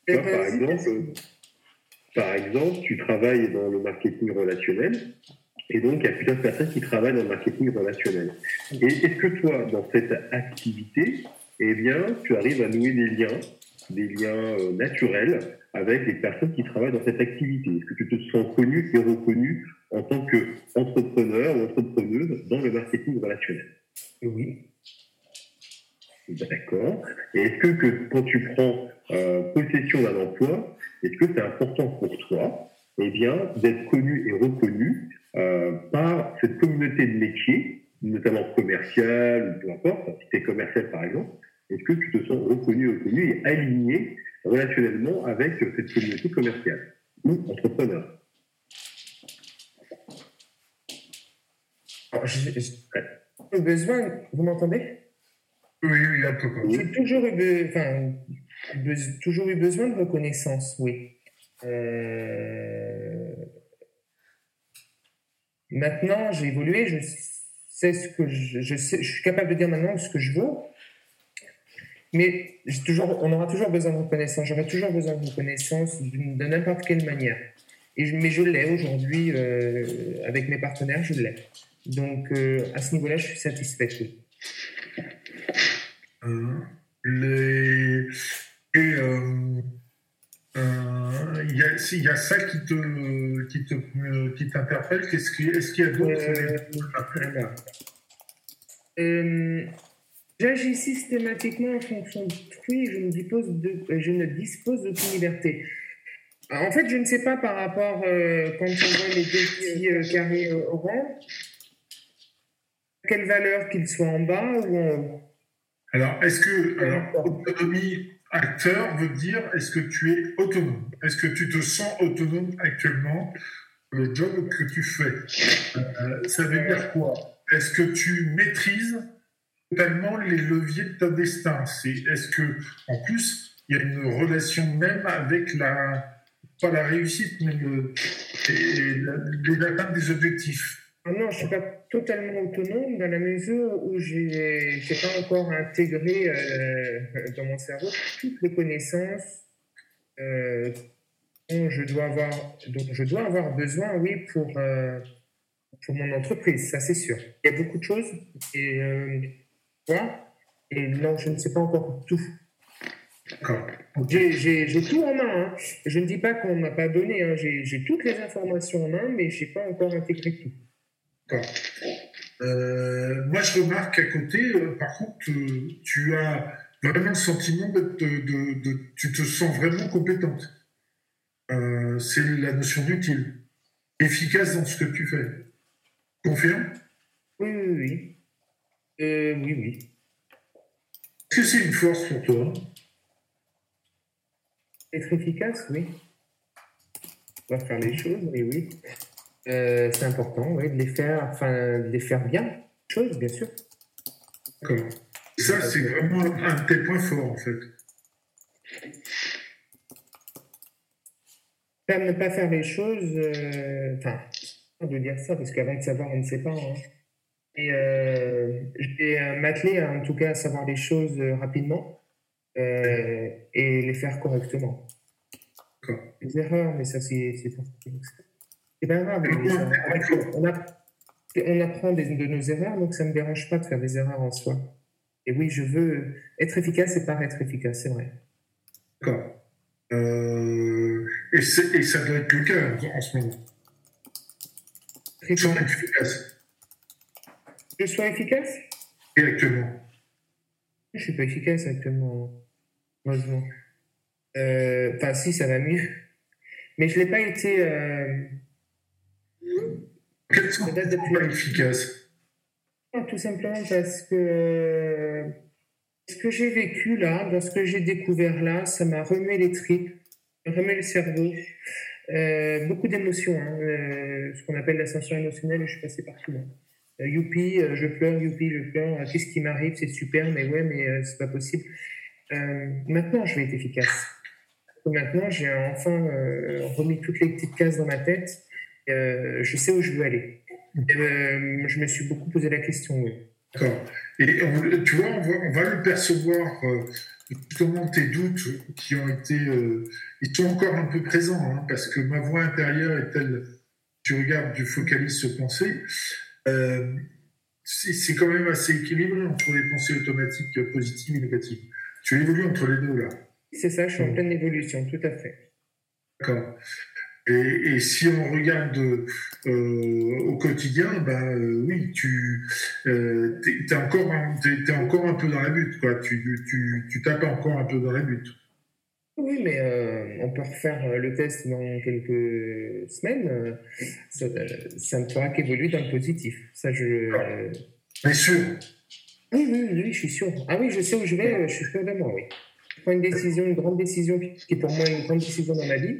par, exemple par exemple, tu travailles dans le marketing relationnel, et donc il y a plusieurs personnes qui travaillent dans le marketing relationnel. Et est-ce que toi, dans cette activité, eh bien, tu arrives à nouer des liens, des liens euh, naturels avec les personnes qui travaillent dans cette activité? Est-ce que tu te sens connu et reconnu en tant qu'entrepreneur ou entrepreneuse dans le marketing relationnel? Oui. D'accord. Et est-ce que, que, quand tu prends euh, possession d'un emploi, est-ce que c'est important pour toi eh bien, d'être connu et reconnu euh, par cette communauté de métiers, notamment commerciale, ou peu importe, si tu es commercial par exemple, est-ce que tu te sens reconnu, reconnu et aligné relationnellement avec cette communauté commerciale ou entrepreneur? J'ai besoin, vous m'entendez? Oui, oui, J'ai toujours eu, enfin, toujours eu besoin de reconnaissance, oui. Euh, maintenant, j'ai évolué, je sais ce que je, suis capable de dire maintenant ce que je veux. Mais toujours, on aura toujours besoin de reconnaissance. J'aurai toujours besoin de reconnaissance de n'importe quelle manière. Et mais je l'ai aujourd'hui euh, avec mes partenaires, je l'ai. Donc euh, à ce niveau-là, je suis satisfait. Euh, les... Et euh, il y, a, y, a ça qui te qui te qui t'interpelle. Est-ce qu'il y a d'autres J'agis systématiquement en fonction d'autrui et je ne dispose de, je ne dispose d'aucune liberté. En fait, je ne sais pas par rapport euh, quand on voit les deux petits euh, carrés euh, orange, quelle valeur qu'ils soient en bas ou en haut. Alors, est-ce que alors, autonomie acteur veut dire est-ce que tu es autonome? Est-ce que tu te sens autonome actuellement le job que tu fais? Ça veut dire quoi? Est-ce que tu maîtrises totalement les leviers de ton destin? C'est, est-ce que, en plus, il y a une relation même avec la, pas la réussite, mais le, des objectifs? Ah Non, je suis pas totalement autonome dans la mesure où je n'ai pas encore intégré euh, dans mon cerveau toutes les connaissances euh, dont, je dois avoir, dont je dois avoir besoin, oui, pour, euh, pour mon entreprise, ça c'est sûr. Il y a beaucoup de choses et et non, je ne sais pas encore tout. J'ai tout en main. Hein. Je ne dis pas qu'on n'a pas donné. Hein. J'ai toutes les informations en main, mais je n'ai pas encore intégré tout. Euh, moi, je remarque qu'à côté, euh, par contre, euh, tu as vraiment le sentiment de, de, de, Tu te sens vraiment compétente. C'est la notion d'utile. Efficace dans ce que tu fais. Confirme Oui, oui, oui. Euh, oui, oui. Est-ce que c'est une force pour toi? Être efficace, oui. On va faire les choses, mais oui. Euh, c'est important, oui, de les faire, enfin, de les faire bien. Choses, bien sûr. Ça, c'est vraiment un de tes points forts, en fait. Faire ne pas faire les choses, euh, enfin, de dire ça, parce qu'avant de savoir, on ne sait pas. Hein. Et euh, je vais euh, m'atteler en tout cas à savoir les choses euh, rapidement et les faire correctement. Les erreurs, mais ça c'est c'est pas grave. On, on, apprend des, de nos erreurs, donc ça ne me dérange pas de faire des erreurs en soi. Et oui, je veux être efficace et paraître efficace, c'est vrai. D'accord. Euh, et, et, ça doit être le cas en ce moment. Efficace je sois efficace? Et actuellement Je suis pas efficace actuellement, heureusement. Euh, enfin, si, ça va mieux. Mais je l'ai pas été. Euh... Quels sont pas efficaces Tout simplement parce que ce que j'ai vécu là, dans ce que j'ai découvert là, ça m'a remué les tripes, remué le cerveau. Euh, beaucoup d'émotions, hein, euh, ce qu'on appelle l'ascension émotionnelle, je suis passé par tout. Là. Euh, youpi, je pleure, youpi, je pleure, qu'est-ce qui m'arrive, c'est super, mais ouais, mais c'est pas possible. maintenant, je vais être efficace. Maintenant, j'ai enfin remis toutes les petites cases dans ma tête. Je sais où je veux aller. je me suis beaucoup posé la question, oui. D'accord. Et tu vois, on va, le percevoir, justement, tes doutes qui ont été. ils sont encore un peu présents, hein, parce que ma voix intérieure est telle. Tu regardes, tu focalises ce pensée. Euh, c'est quand même assez équilibré entre les pensées automatiques positives et négatives. Tu évolues entre les deux là. C'est ça, je suis en pleine évolution, tout à fait. D'accord. Et, si on regarde euh, au quotidien, bah, euh, oui, tu es, encore, es, encore un peu dans la butte, quoi. Tu, tu, tu tapes encore un peu dans la butte. Oui, mais euh, on peut refaire euh, le test dans quelques semaines. Euh, ça, ça, ne fera qu'évoluer dans le positif. Ça, je. Bien sûr? Oui, oui, oui, je suis sûr. Ah oui, je sais où je vais, je suis sûr de moi, oui. Je prends une décision, une grande décision qui est pour moi une grande décision dans ma vie.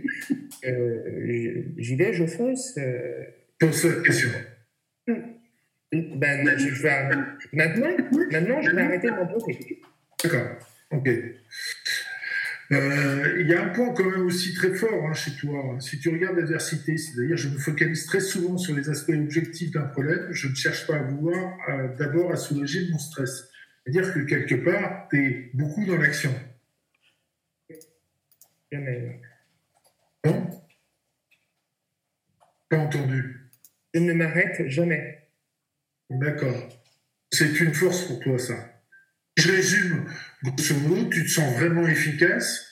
J'y vais, je fonce. Pose la question. Ben, je vais... Maintenant, maintenant, je vais arrêter de poser. D'accord. Ok. Euh, il y a un point quand même aussi très fort hein, chez toi. Si tu regardes l'adversité, c'est-à-dire je me focalise très souvent sur les aspects objectifs d'un problème, je ne cherche pas à vouloir d'abord à soulager mon stress. C'est-à-dire que quelque part, tu es beaucoup dans l'action. Non Pas entendu. Je ne m'arrête jamais. D'accord. C'est une force pour toi, ça. Je résume, grosso modo, tu te sens vraiment efficace.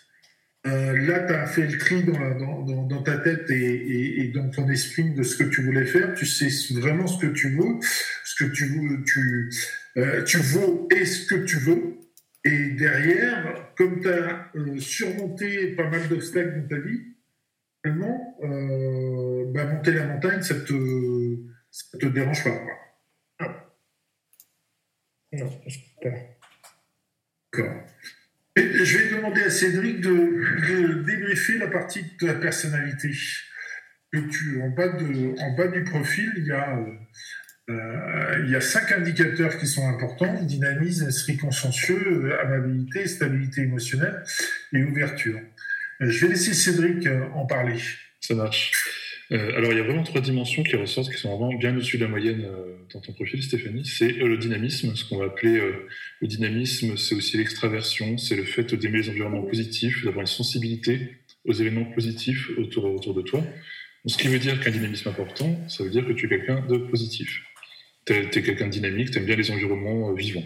Euh, là, tu as fait le tri dans, dans, ta tête et, dans ton esprit de ce que tu voulais faire. Tu sais vraiment ce que tu veux, ce que tu veux, tu, euh, tu vaux et ce que tu veux. Et derrière, comme tu as euh, surmonté pas mal d'obstacles dans ta vie, finalement, bah, monter la montagne, ça te, ça te dérange pas. Non, pas. D'accord. Je vais demander à Cédric de, de débriefer la partie de ta personnalité. tu, en, bas de, en bas du profil, il y a, euh, il y a cinq indicateurs qui sont importants dynamisme, esprit consciencieux, amabilité, stabilité émotionnelle et ouverture. Euh, je vais laisser Cédric euh, en parler. Ça marche. Euh, alors, il y a vraiment trois dimensions qui ressortent, qui sont vraiment bien au-dessus de la moyenne euh, dans ton profil, Stéphanie. C'est euh, le dynamisme, ce qu'on va appeler le dynamisme, c'est aussi l'extraversion, c'est le fait d'aimer les environnements positifs, d'avoir une sensibilité aux événements positifs autour, autour de toi. ce qui veut dire qu'un dynamisme important, ça veut dire que tu es quelqu'un de positif. Tu es, quelqu'un de dynamique, tu aimes bien les environnements vivants.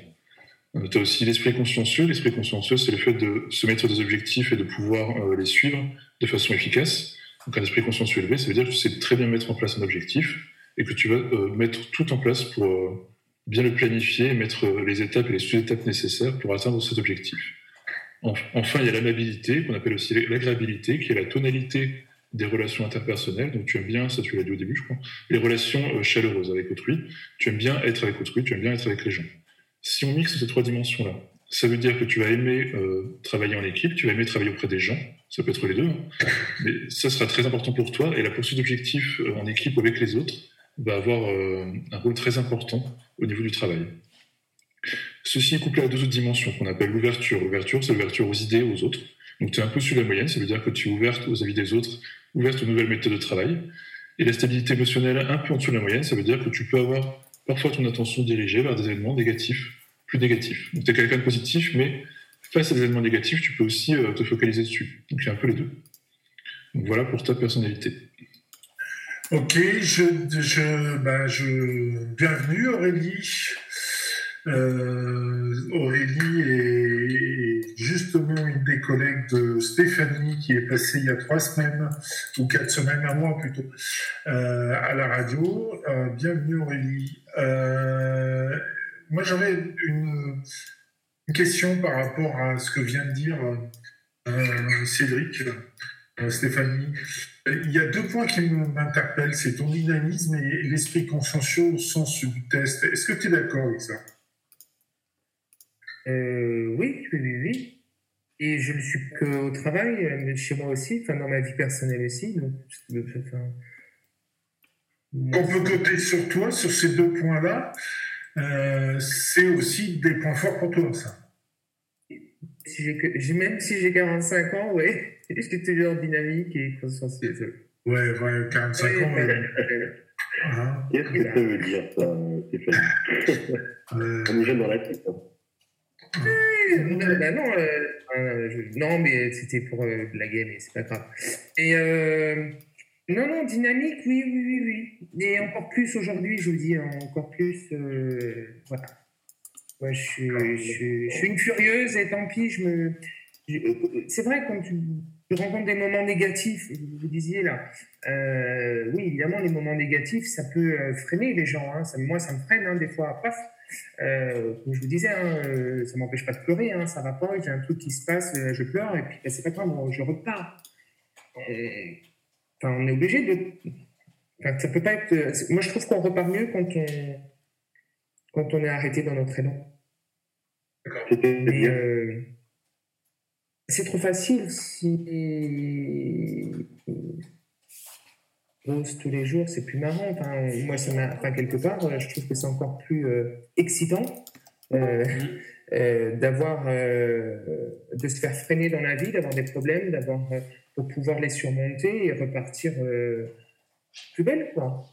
tu as aussi l'esprit consciencieux. L'esprit consciencieux, c'est le fait de se mettre des objectifs et de pouvoir les suivre de façon efficace. Donc un esprit consciencieux élevé, ça veut dire que tu sais très bien mettre en place un objectif et que tu vas euh, mettre tout en place pour euh, bien le planifier, mettre euh, les étapes et les sous-étapes nécessaires pour atteindre cet objectif. Enfin, il y a l'amabilité, qu'on appelle aussi l'agréabilité, qui est la tonalité des relations interpersonnelles. Donc tu aimes bien, ça tu l'as dit au début, je crois, les relations chaleureuses avec autrui. Tu aimes bien être avec autrui, tu aimes bien être avec les gens. Si on mixe ces trois dimensions-là, ça veut dire que tu vas aimer travailler en équipe, tu vas aimer travailler auprès des gens, ça peut être les deux, hein. mais ça sera très important pour toi et la poursuite d'objectifs euh, en équipe avec les autres va avoir euh, un rôle très important au niveau du travail. Ceci est couplé à deux autres dimensions qu'on appelle l'ouverture. L'ouverture, c'est l'ouverture aux idées, aux autres. Donc tu es un peu sur la moyenne, ça veut dire que tu es ouverte aux avis des autres, ouverte aux nouvelles méthodes de travail. Et la stabilité émotionnelle, un peu en dessous de la moyenne, ça veut dire que tu peux avoir parfois ton attention dirigée vers des événements négatifs, plus négatifs. Donc tu es quelqu'un de positif, mais face à des événements négatifs, tu peux aussi euh, te focaliser dessus. Donc, a un peu les deux. Donc, voilà pour ta personnalité. Ok, je, je, bah, je... bienvenue Aurélie. Euh, Aurélie est justement une des collègues de Stéphanie qui est passée il y a trois semaines ou quatre semaines, un mois plutôt, euh, à la radio. bienvenue Aurélie. moi j'avais une, question par rapport à ce que vient de dire euh, Cédric, euh, Stéphanie. Il y a deux points qui m'interpellent, c'est ton dynamisme et l'esprit consciencieux au sens du test. Est-ce que tu es d'accord avec ça? Euh, oui, oui, oui, Et je ne suis qu'au travail, chez moi aussi, enfin dans ma vie personnelle aussi. Donc, On peut compter sur toi, sur ces deux points-là. c'est aussi des points forts pour toi, ça si j'ai même si j'ai 45 ans, ouais, je suis toujours dynamique et consciencieux. Ouais, ouais, 45 ans. Ah. Qu'est-ce que ça veut dire, ça, Stéphanie On est jeune dans la tête. Hein. Non, euh, euh, non, mais c'était pour euh, la game, et c'est pas grave. Et non, non, dynamique, oui, oui, oui, oui. Et encore plus aujourd'hui, je vous dis, encore plus, voilà. Ouais, je suis, une furieuse et tant pis, je me. C'est vrai, quand tu, rencontres des moments négatifs, vous disiez là, euh, oui, évidemment, les moments négatifs, ça peut euh, freiner les gens. Hein, moi, ça me freine hein, des fois. Paf, euh, comme je vous disais, hein, euh, ça m'empêche pas de pleurer, hein, ça va pas, j'ai un truc qui se passe, euh, je pleure, et puis ben, c'est pas grave, je repars. Enfin, on est obligé de. Enfin, ça peut pas être. Moi, je trouve qu'on repart mieux quand on quand on est arrêté dans notre élan. Euh, c'est trop facile si tous les jours, c'est plus marrant. moi, ça m'a, enfin, quelque part, je trouve que c'est encore plus euh, excitant. Euh, d'avoir, de se faire freiner dans la vie, d'avoir des problèmes, d'avoir, pour pouvoir les surmonter et repartir plus belle, quoi.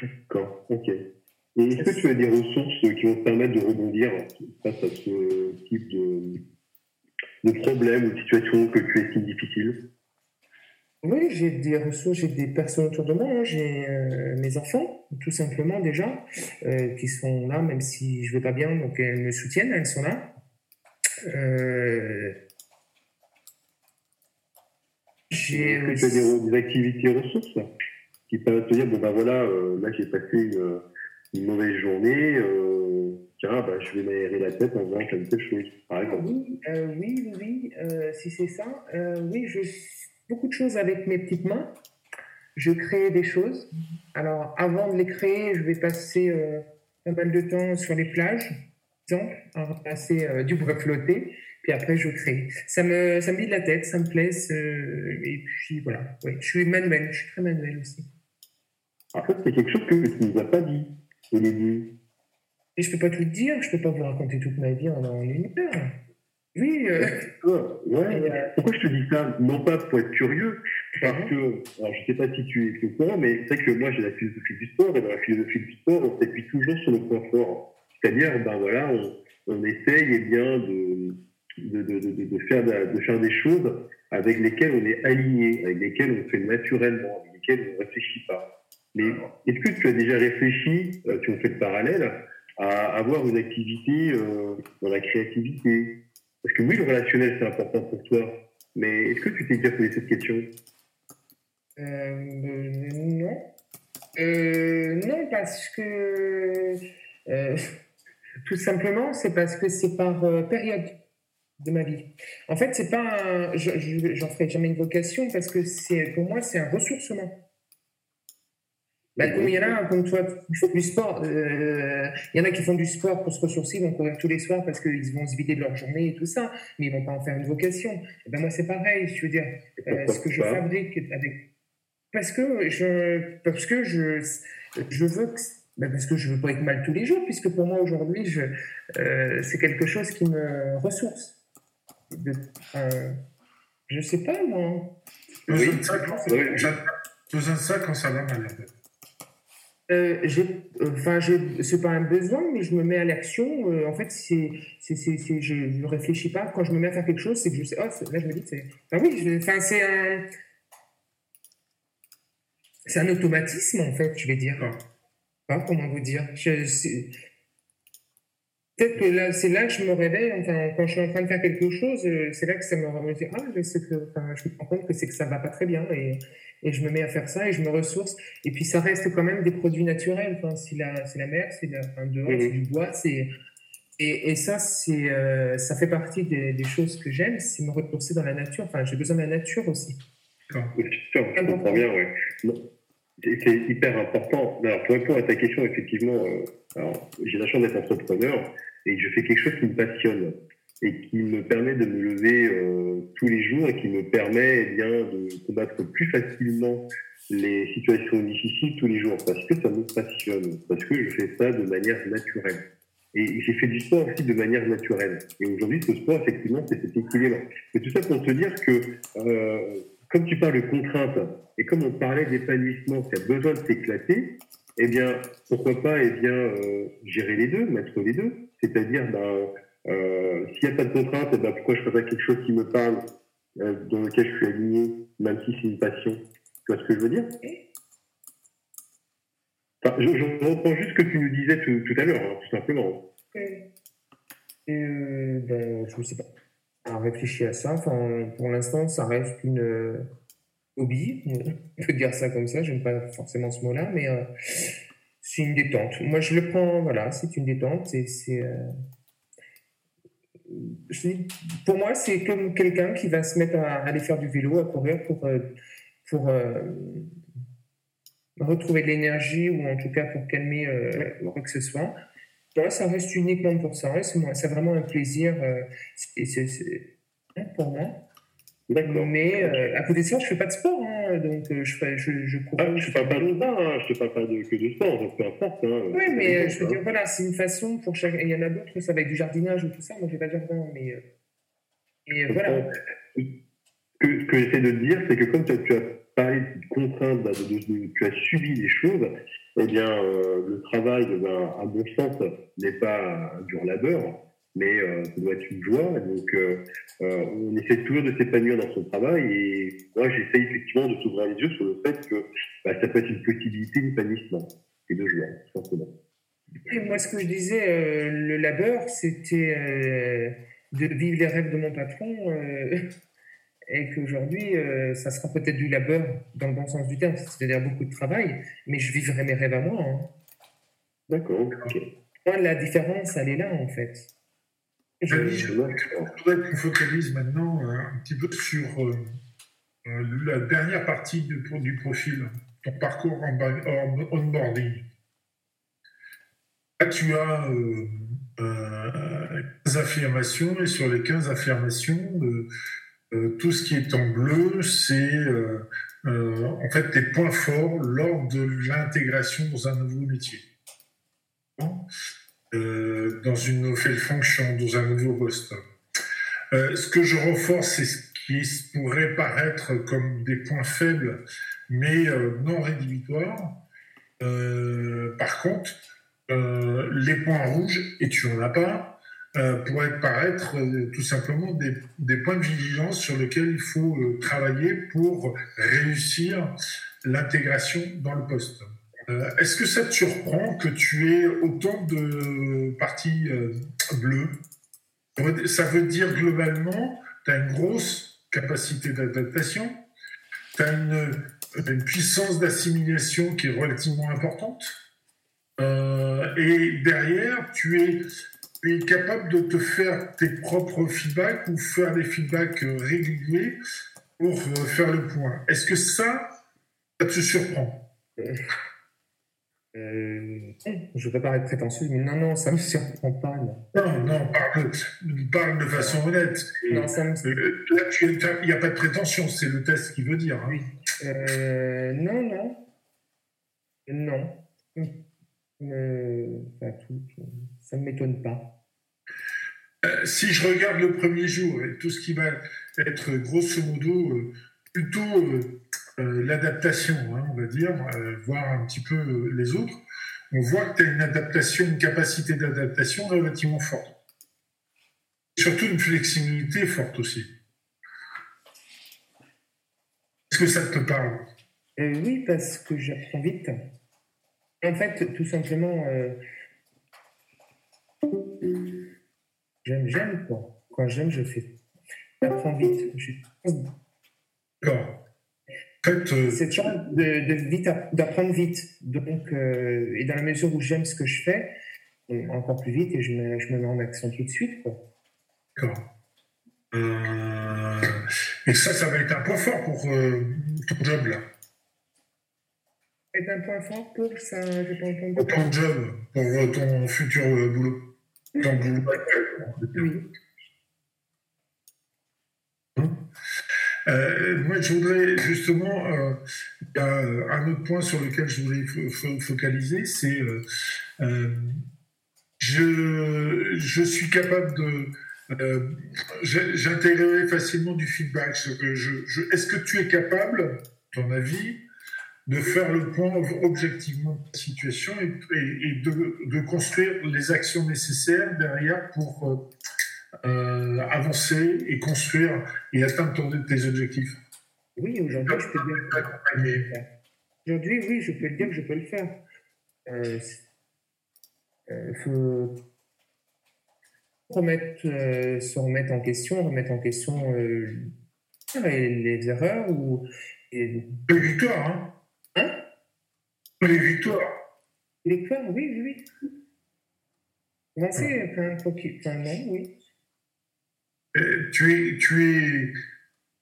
D'accord, ok. Et est-ce que tu as des ressources qui vont te permettre de rebondir face à ce type de, de problème ou de situation que tu estimes difficile? Oui, j'ai des ressources, j'ai des personnes autour de moi, hein. j'ai euh, mes enfants, tout simplement déjà, euh, qui sont là, même si je ne vais pas bien, donc elles me soutiennent, elles sont là. Euh, j'ai as des, activités ressources qui permettent de te dire, bon ben voilà, là j'ai passé une, mauvaise journée, bah, je vais m'aérer la tête en faisant quelque chose, par exemple. Oui, euh, oui, oui, euh, si c'est ça. Euh, oui, je beaucoup de choses avec mes petites mains. Je crée des choses. Alors, avant de les créer, je vais passer pas mal de temps sur les plages, exemple, à passer du bois flotté. Puis après, je crée. Ça me, ça me vide la tête, ça me plaît. et puis voilà. Oui, je suis manuel, je suis très manuel aussi. En fait, c'est quelque chose que tu ne nous as pas dit au début. Et je peux pas tout dire, je peux pas vous raconter toute ma vie en, une heure. Oui. Euh... Ouais, euh, Pourquoi je te dis ça? Non pas pour être curieux, parce que, alors je sais pas si tu es au courant, mais c'est que moi j'ai la philosophie du sport, et dans la philosophie du sport, on s'appuie toujours sur le point fort. C'est-à-dire, ben voilà, on, on essaye eh bien, de, de, de, de, faire, de faire des choses avec lesquelles on est aligné, avec lesquelles on fait naturellement, avec lesquelles on ne réfléchit pas. Mais est-ce que tu as déjà réfléchi, euh, tu as fait le parallèle, à avoir une activité euh, dans la créativité? Parce que oui, le relationnel, c'est important pour toi, mais est-ce que tu t'es déjà posé cette question? Euh, Non. Euh, non, parce que euh, tout simplement, c'est parce que c'est par période de ma vie. En fait, c'est pas, un, j'en ferai jamais une vocation parce que pour moi, c'est un ressourcement. Bah, comme il y en a, comme toi, du sport, euh, il y en a qui font du sport pour se ressourcer, ils vont courir tous les soirs parce qu'ils vont se vider de leur journée et tout ça, mais ils vont pas en faire une vocation. Et ben moi, c'est pareil, je veux dire, euh, ce que je fabrique avec. Parce que je, parce que je, je veux que. Ben parce que je veux pas être mal tous les jours, puisque pour moi, aujourd'hui, je, euh, c'est quelque chose qui me ressource. De, euh, je sais pas, moi. Besoin de ça quand ça va mal, Euh, enfin, c'est pas un besoin, mais je me mets à l'action. Euh, en fait, c'est, c'est, c'est, je ne réfléchis pas. Quand je me mets à faire quelque chose, c'est que je sais, oh, là, je me dis, c'est, oui, enfin, c'est un, c'est un automatisme, en fait, je vais dire. Pas comment vous dire? Peut-être que là, c'est là que je me réveille, enfin, quand je suis en train de faire quelque chose, euh, c'est là que ça me dit, ah, je sais que, enfin, je me rends compte que c'est que ça va pas très bien et, et je me mets à faire ça et je me ressource. Et puis ça reste quand même des produits naturels. Enfin, c'est la, c'est la mer, c'est enfin, dehors, c'est du bois, c'est et, et ça, c'est, euh, ça fait partie des, des choses que j'aime, c'est me ressourcer dans la nature. Enfin, j'ai besoin de la nature aussi. je comprends bien, ouais. C'est hyper important. Alors, pour répondre à ta question, effectivement, euh, j'ai la chance d'être entrepreneur et je fais quelque chose qui me passionne et qui me permet de me lever euh, tous les jours et qui me permet eh bien, de combattre plus facilement les situations difficiles tous les jours parce que ça me passionne, parce que je fais ça de manière naturelle. Et j'ai fait du sport aussi de manière naturelle. Et aujourd'hui, ce sport, effectivement, c'est cet équilibre. Et tout ça pour te dire que, euh, comme tu parles de contraintes, et comme on parlait d'épanouissement, qui a besoin de s'éclater, eh bien, pourquoi pas eh bien, euh, gérer les deux, mettre les deux C'est-à-dire, ben, euh, S'il n'y a pas de contrainte, eh ben, pourquoi je ne ferais pas quelque chose qui me parle, euh, dans lequel je suis aligné, même si c'est une passion? Tu vois ce que je veux dire? Enfin, je, je, reprends juste ce que tu nous disais tout, tout à l'heure, hein, tout simplement. Euh, ben, je ne sais pas. On réfléchir à ça. Enfin, pour l'instant, ça reste une euh, hobby. On peut dire ça comme ça. J'aime pas forcément ce mot-là, mais euh, c'est une détente. Moi, je le prends. Voilà, c'est une détente. C'est euh, pour moi, c'est comme quelqu'un qui va se mettre à, aller faire du vélo, à courir pour, euh, pour euh, retrouver de l'énergie ou en tout cas pour calmer euh, quoi que ce soit. Moi, ça reste uniquement pour ça. C'est vraiment un plaisir et c'est, hein, pour moi. D'accord. Mais euh, à côté de ça, je fais pas de sport, hein, donc euh, je, fais, je, je cours. Ah, je parle pas de ça, hein, je te parle pas de, que de sport, donc peu importe. Hein, Oui, mais euh, je veux hein. dire, voilà, c'est une façon pour chaque. Il y en a d'autres, ça va avec du jardinage ou tout ça. Moi, j'ai pas de jardin, mais. Et voilà. Ce que, ce que j'essaie de te dire, c'est que comme tu as, parlé de contraintes, bah, de- de- de- tu as subi les choses, eh bien, euh, le travail, eh ben, à bon sens, n'est pas un dur labeur, mais euh, ça doit être une joie. Donc, euh, euh, on essaie toujours de s'épanouir dans son travail, et moi, j'essaie effectivement de s'ouvrir les yeux sur le fait que bah, ça peut être une possibilité d'épanouissement et de joie, tout simplement. Et moi, ce que je disais, le labeur, c'était de vivre les rêves de mon patron. et qu'aujourd'hui, ça sera peut-être du labeur dans le bon sens du terme, c'est-à-dire beaucoup de travail, mais je vivrai mes rêves à moi. hein. D'accord, ok. Moi, la différence, elle est là, en fait. Je- Dani, je voudrais qu'on focalise maintenant euh, un petit peu sur euh, euh, la dernière partie du, du profil, ton parcours en onboarding. Là, tu as euh, euh, 15 affirmations et sur les 15 affirmations, euh, euh, tout ce qui est en bleu, c'est euh, euh, en fait tes points forts lors de l'intégration dans un nouveau métier. Euh, dans une nouvelle fonction, dans un nouveau poste. Euh, ce que je renforce, c'est ce qui pourrait paraître comme des points faibles, mais euh, non rédhibitoires. Par contre, les points rouges, et tu n'en as pas, pourraient paraître tout simplement des, points de vigilance sur lesquels il faut travailler pour réussir l'intégration dans le poste. Euh, Est-ce que ça te surprend que tu aies autant de parties euh, bleues? Ça veut dire globalement, tu as une grosse capacité d'adaptation, tu as une, puissance d'assimilation qui est relativement importante, euh, et derrière, tu es, tu es capable de te faire tes propres feedbacks ou faire des feedbacks réguliers pour euh, faire le point. Est-ce que ça, ça te surprend? Euh, je ne veux pas paraître prétentieuse, mais non, non, ça ne me surprend pas. Non, Non, non, parle, parle de façon honnête. non ça me... Euh, Là, tu- il n'y a pas de prétention, c'est le test qui veut dire. hein. Oui. Euh, non, non. Non. Euh, enfin, tout, ça ne m'étonne pas. Si je regarde le premier jour et tout ce qui va être grosso modo plutôt l'adaptation, hein, on va dire, euh, voir un petit peu euh, les autres, on voit que tu as une adaptation, une capacité d'adaptation relativement forte. Surtout une flexibilité forte aussi. Est-ce que ça te parle? Euh, oui, parce que j'apprends vite. En fait, tout simplement, euh, j'aime, j'aime, quoi. Quand j'aime, je fais. J'apprends vite. Je- D'accord. Euh, C'est toujours de, de vite app- d'apprendre vite. Donc, euh, et dans la mesure où j'aime ce que je fais, encore plus vite et je me, je me mets en action tout de suite. D'accord. Euh, et ça, ça va être un point fort pour euh, ton job là. C'est un point fort pour ça, j'ai pas entendu. Pour ton job, pour ton futur boulot. Ton boulot. Oui. Euh, moi, je voudrais justement, euh, un autre point sur lequel je voulais fo- fo- focaliser, c'est euh, euh, je, suis capable de j'intégrerai facilement du feedback. Est-ce que tu es capable, ton avis, de faire le point objectivement de la situation et, de construire les actions nécessaires derrière pour euh, avancer et construire et atteindre ton- tes objectifs Oui, aujourd'hui, je peux dire. Accompagner. Aujourd'hui, oui, je peux le dire que je peux le faire. Euh, euh, faut remettre, euh, se remettre en question, remettre en question euh, les, erreurs ou et, Les victoires, hein Hein? Les victoires. les victoires, oui, oui, oui. Avancer, enfin, oui. Tu es, tu es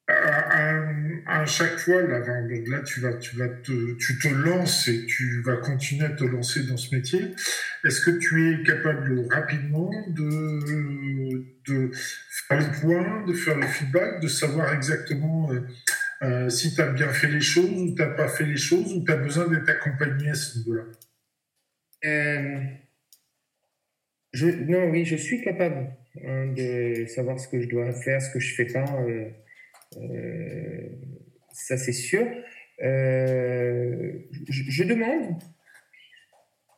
à, à- chaque fois là, là tu vas, tu vas te, tu te lances et tu vas continuer à te lancer dans ce métier. Est-ce que tu es capable rapidement de, de le point, de faire le feedback, de savoir exactement euh, euh, si tu as bien fait les choses ou tu n'as pas fait les choses ou tu as besoin d'être accompagné à ce niveau-là? Euh, Non, oui, je suis capable hein, de savoir ce que je dois faire, ce que je fais pas. ça, c'est sûr. Je, je, demande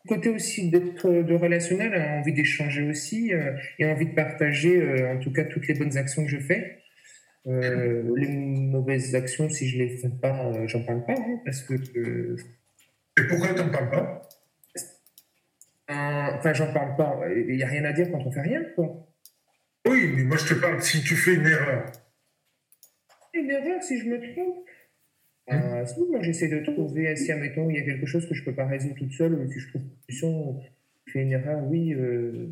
côté aussi d'être de relationnel, a envie d'échanger aussi euh, et envie de partager euh, en tout cas toutes les bonnes actions que je fais. Euh, les mauvaises actions, si je les fais pas, j'en parle pas hein, parce que. et pourquoi t'en parles pas? Enfin, j'en parle pas. Il n'y a rien à dire quand on fait rien, quoi. Oui, mais moi je te parle si tu fais une erreur. Une erreur, si je me trompe. Euh, moi j'essaie de trouver, si admettons il y a quelque chose que je ne peux pas résoudre toute seule, ou si je trouve une solution, je fais une erreur, oui. Euh...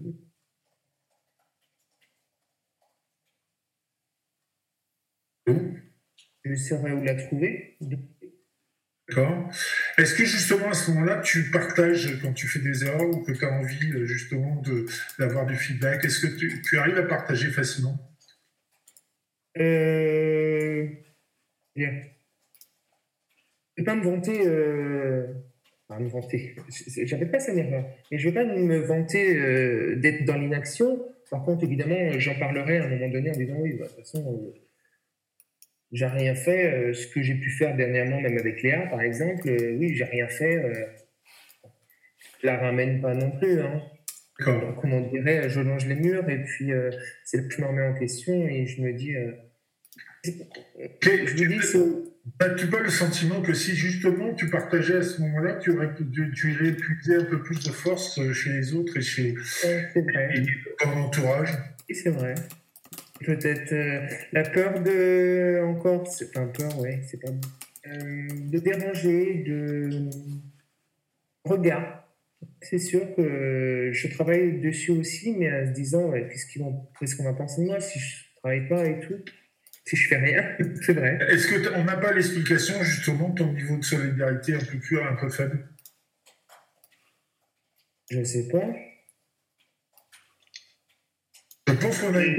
Je saurais où la trouver. D'accord. Est-ce que justement à ce moment-là, tu partages quand tu fais des erreurs ou que tu as envie euh, justement d'avoir du feedback Est-ce que tu, arrives à partager facilement? Euh... Bien. Je vais pas me vanter. Euh... Me vanter. Pas erreur. Mais je vais pas me vanter euh, d'être dans l'inaction. Par contre, évidemment, j'en parlerai à un moment donné en disant oui, bah, de toute façon, j'ai rien fait. Euh, ce que j'ai pu faire dernièrement, même avec Léa, par exemple, euh, oui, j'ai rien fait. je la ramène pas non plus. Hein. Comme on dirait, je longe les murs et puis c'est là que je me remets en question et je me dis. je vous dis, tu pas le sentiment que si justement tu partageais à ce moment-là, tu aurais tu, irais puiser un peu plus de force euh, chez les autres et chez ton entourage c'est vrai. Peut-être euh, la peur de encore, c'est pas peur, ouais, c'est pas euh, de déranger, de regard. C'est sûr que je travaille dessus aussi, mais en se disant qu'est-ce qu'on va penser de moi si je travaille pas et tout? Si je fais rien, c'est vrai. Est-ce qu'on n'a pas l'explication justement de ton niveau de solidarité un peu pur, un peu faible? Je ne sais pas. Je pense qu'on a une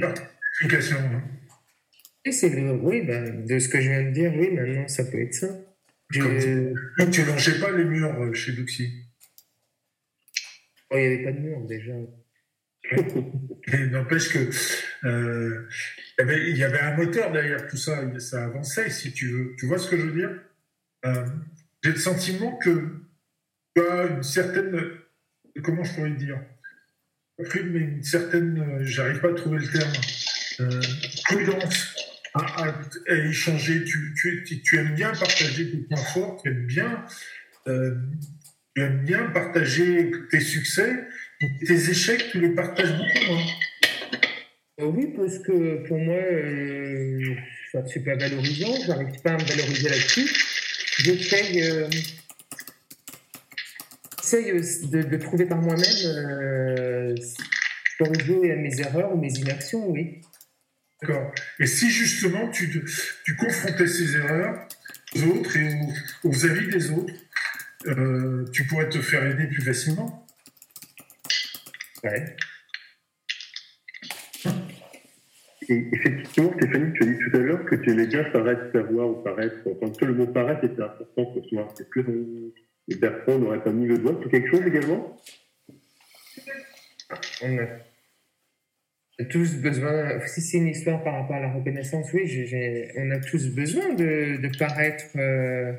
explication. Hein. oui, ben, de ce que je viens de dire, oui, maintenant ça peut être ça. Tu longeais pas les murs euh, chez Luxi oh, Il n'y avait pas de murs déjà. N'empêche que euh, il y avait un moteur derrière tout ça, ça avançait si tu veux. Tu vois ce que je veux dire? Euh, J'ai le sentiment que tu as une certaine, comment je pourrais dire, mais une certaine, j'arrive pas à trouver le terme, prudence à, échanger. Tu, tu, tu, aimes bien partager tes points forts, tu aimes bien, tu aimes bien partager tes succès tes échecs, tu les partages beaucoup. Euh, oui, parce que pour moi, euh, c'est pas valorisant, je n'arrive pas à me valoriser là-dessus. J'essaye euh, de, trouver par moi-même euh, corriger mes erreurs ou mes inactions, oui. D'accord. Et si justement tu, tu confrontais ces erreurs aux autres et aux, aux avis des autres, euh, tu pourrais te faire aider plus facilement Ouais. Et effectivement, Stéphanie, tu as dit tout à l'heure que tu aimais bien paraître savoir ou paraître. Enfin, que le mot paraître était important pour toi. Est-ce que personnes n'auraient pas mis le doigt sur quelque chose également? On a tous besoin, si c'est une histoire par rapport à la reconnaissance, oui, on a tous besoin de, de paraître. Euh,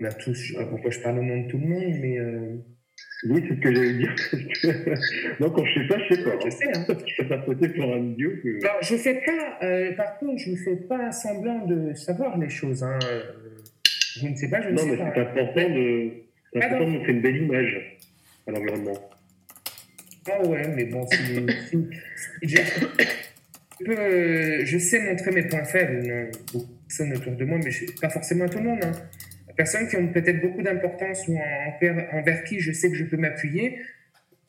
on a tous, je sais pas pourquoi je parle au nom de tout le monde, mais. Euh, oui, c'est ce que j'allais dire. non, quand je sais pas, je sais pas. Je sais, hein. je fais pas pour un idiot. Que... Alors, je fais pas, euh, par contre, je ne fais pas semblant de savoir les choses. Hein. Je ne sais pas, je ne non, sais pas. Non, mais c'est important de, c'est important de montrer une belle image à l'environnement. Ah ouais, mais bon, si, si, je, je sais montrer mes points faibles. Beaucoup de personnes autour de moi, mais pas forcément à tout le monde. Hein personnes qui ont peut-être beaucoup d'importance ou envers, qui je sais que je peux m'appuyer,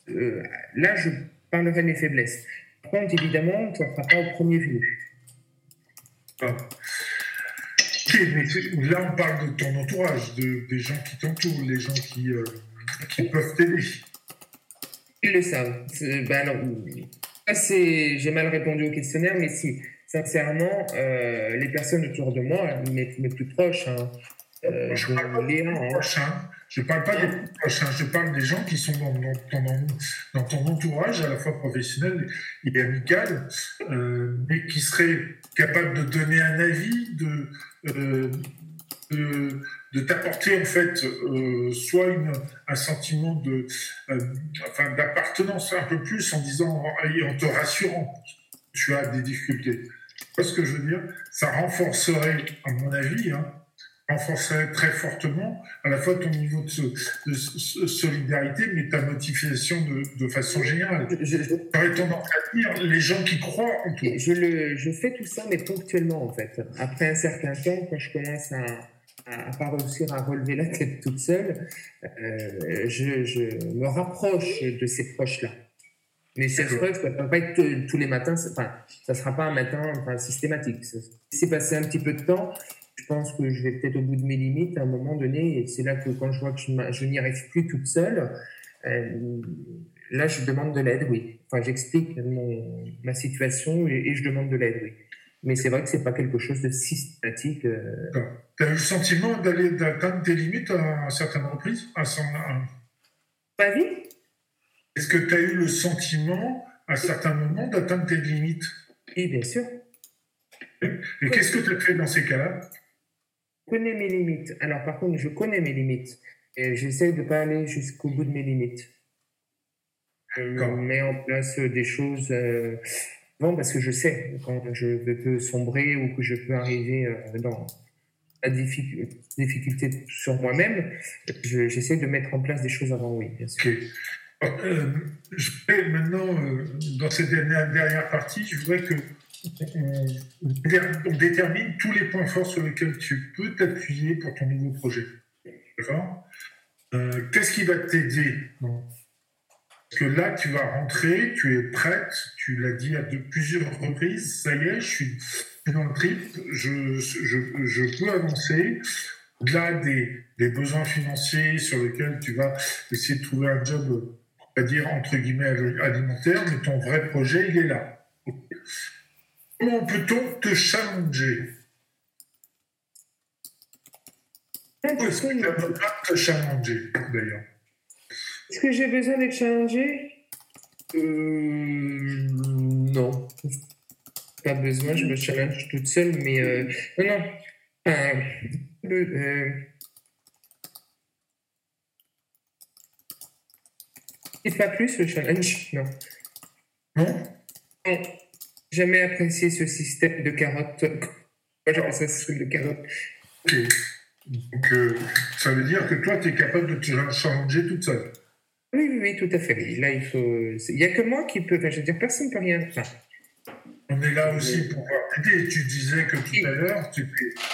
euh, là, je parlerai de mes faiblesses. Par contre, évidemment, tu ne feras pas au premier venu. Ah. là, on parle de ton entourage, de, des gens qui t'entourent, les gens qui, euh, qui peuvent t'aider. Ils le savent. Ben J'ai mal répondu au questionnaire, mais si, sincèrement, euh, les personnes autour de moi, mes, mes plus proches, hein, euh, je parle pas des hein. Je parle pas des proches, je parle des gens qui sont dans, dans, ton entourage, à la fois professionnel et amical, euh, mais qui seraient capables de donner un avis, de, de, de t'apporter en fait euh, soit une, un sentiment de, euh, enfin, d'appartenance un peu plus en disant et en te rassurant tu as des difficultés. Tu ce que je veux dire? Ça renforcerait, à mon avis, hein, renforcerait très fortement à la fois ton niveau de, solidarité, mais ta motivation de, de façon générale. J'aurais tendance à dire les gens qui croient en toi. Je, le, je fais tout ça, mais ponctuellement en fait. Après un certain temps, quand je commence à à, pas réussir à relever la tête toute seule, euh, je, je, me rapproche de ces proches-là. Mais c'est vrai que ça ne va pas être tous les matins, enfin, ça ne sera pas un matin enfin, systématique. C'est passé un petit peu de temps, je pense que je vais peut-être au bout de mes limites à un moment donné, et c'est là que quand je vois que je, n'y arrive plus toute seule, euh, là je demande de l'aide, oui. Enfin, j'explique ma situation et, et, je demande de l'aide, oui. Mais c'est vrai que c'est pas quelque chose de systématique. Euh... Tu as eu le sentiment d'aller d'atteindre tes limites à certaines reprises à son, Pas vie Est-ce que tu as eu le sentiment à certains moments d'atteindre tes limites? Oui, bien sûr. Et qu'est-ce que tu as fait dans ces cas-là? Je connais mes limites. Alors par contre, je connais mes limites. Et j'essaie de ne pas aller jusqu'au bout de mes limites. Je mets en place des choses. Euh, parce que je sais quand je peux sombrer ou que je peux arriver euh, dans la difficulté sur moi-même, j'essaie de mettre en place des choses avant, oui, bien sûr. Euh, je vais maintenant, euh, dans cette dernière, dernière, partie, je voudrais que on, détermine tous les points forts sur lesquels tu peux t'appuyer pour ton nouveau projet. D'accord? Qu'est-ce qui va t'aider parce que là, tu vas rentrer, tu es prête, tu l'as dit à de plusieurs reprises, ça y est, je suis dans le trip, je, peux avancer. Au-delà des, besoins financiers sur lesquels tu vas essayer de trouver un job, on va dire, entre guillemets, alimentaire, mais ton vrai projet, il est là. Comment peut-on te challenger? Comment est-ce que tu te challenger, d'ailleurs? Est-ce que j'ai besoin d'être challengé? Euh, Non. Pas besoin, je me challenge toute seule, mais euh, non, non. Euh, euh, c'est pas plus le challenge, non. Non Non. Jamais apprécié ce système de carottes. Moi, j'appelle ça système de carottes. Ok. Donc, euh, ça veut dire que toi, tu es capable de te challenger toute seule? Oui, oui, oui, tout à fait. Là, il faut. Il n'y a que moi qui peux. Enfin, je veux dire, personne ne peut rien faire. On est là aussi pour aider. Tu disais que tout à l'heure, tu,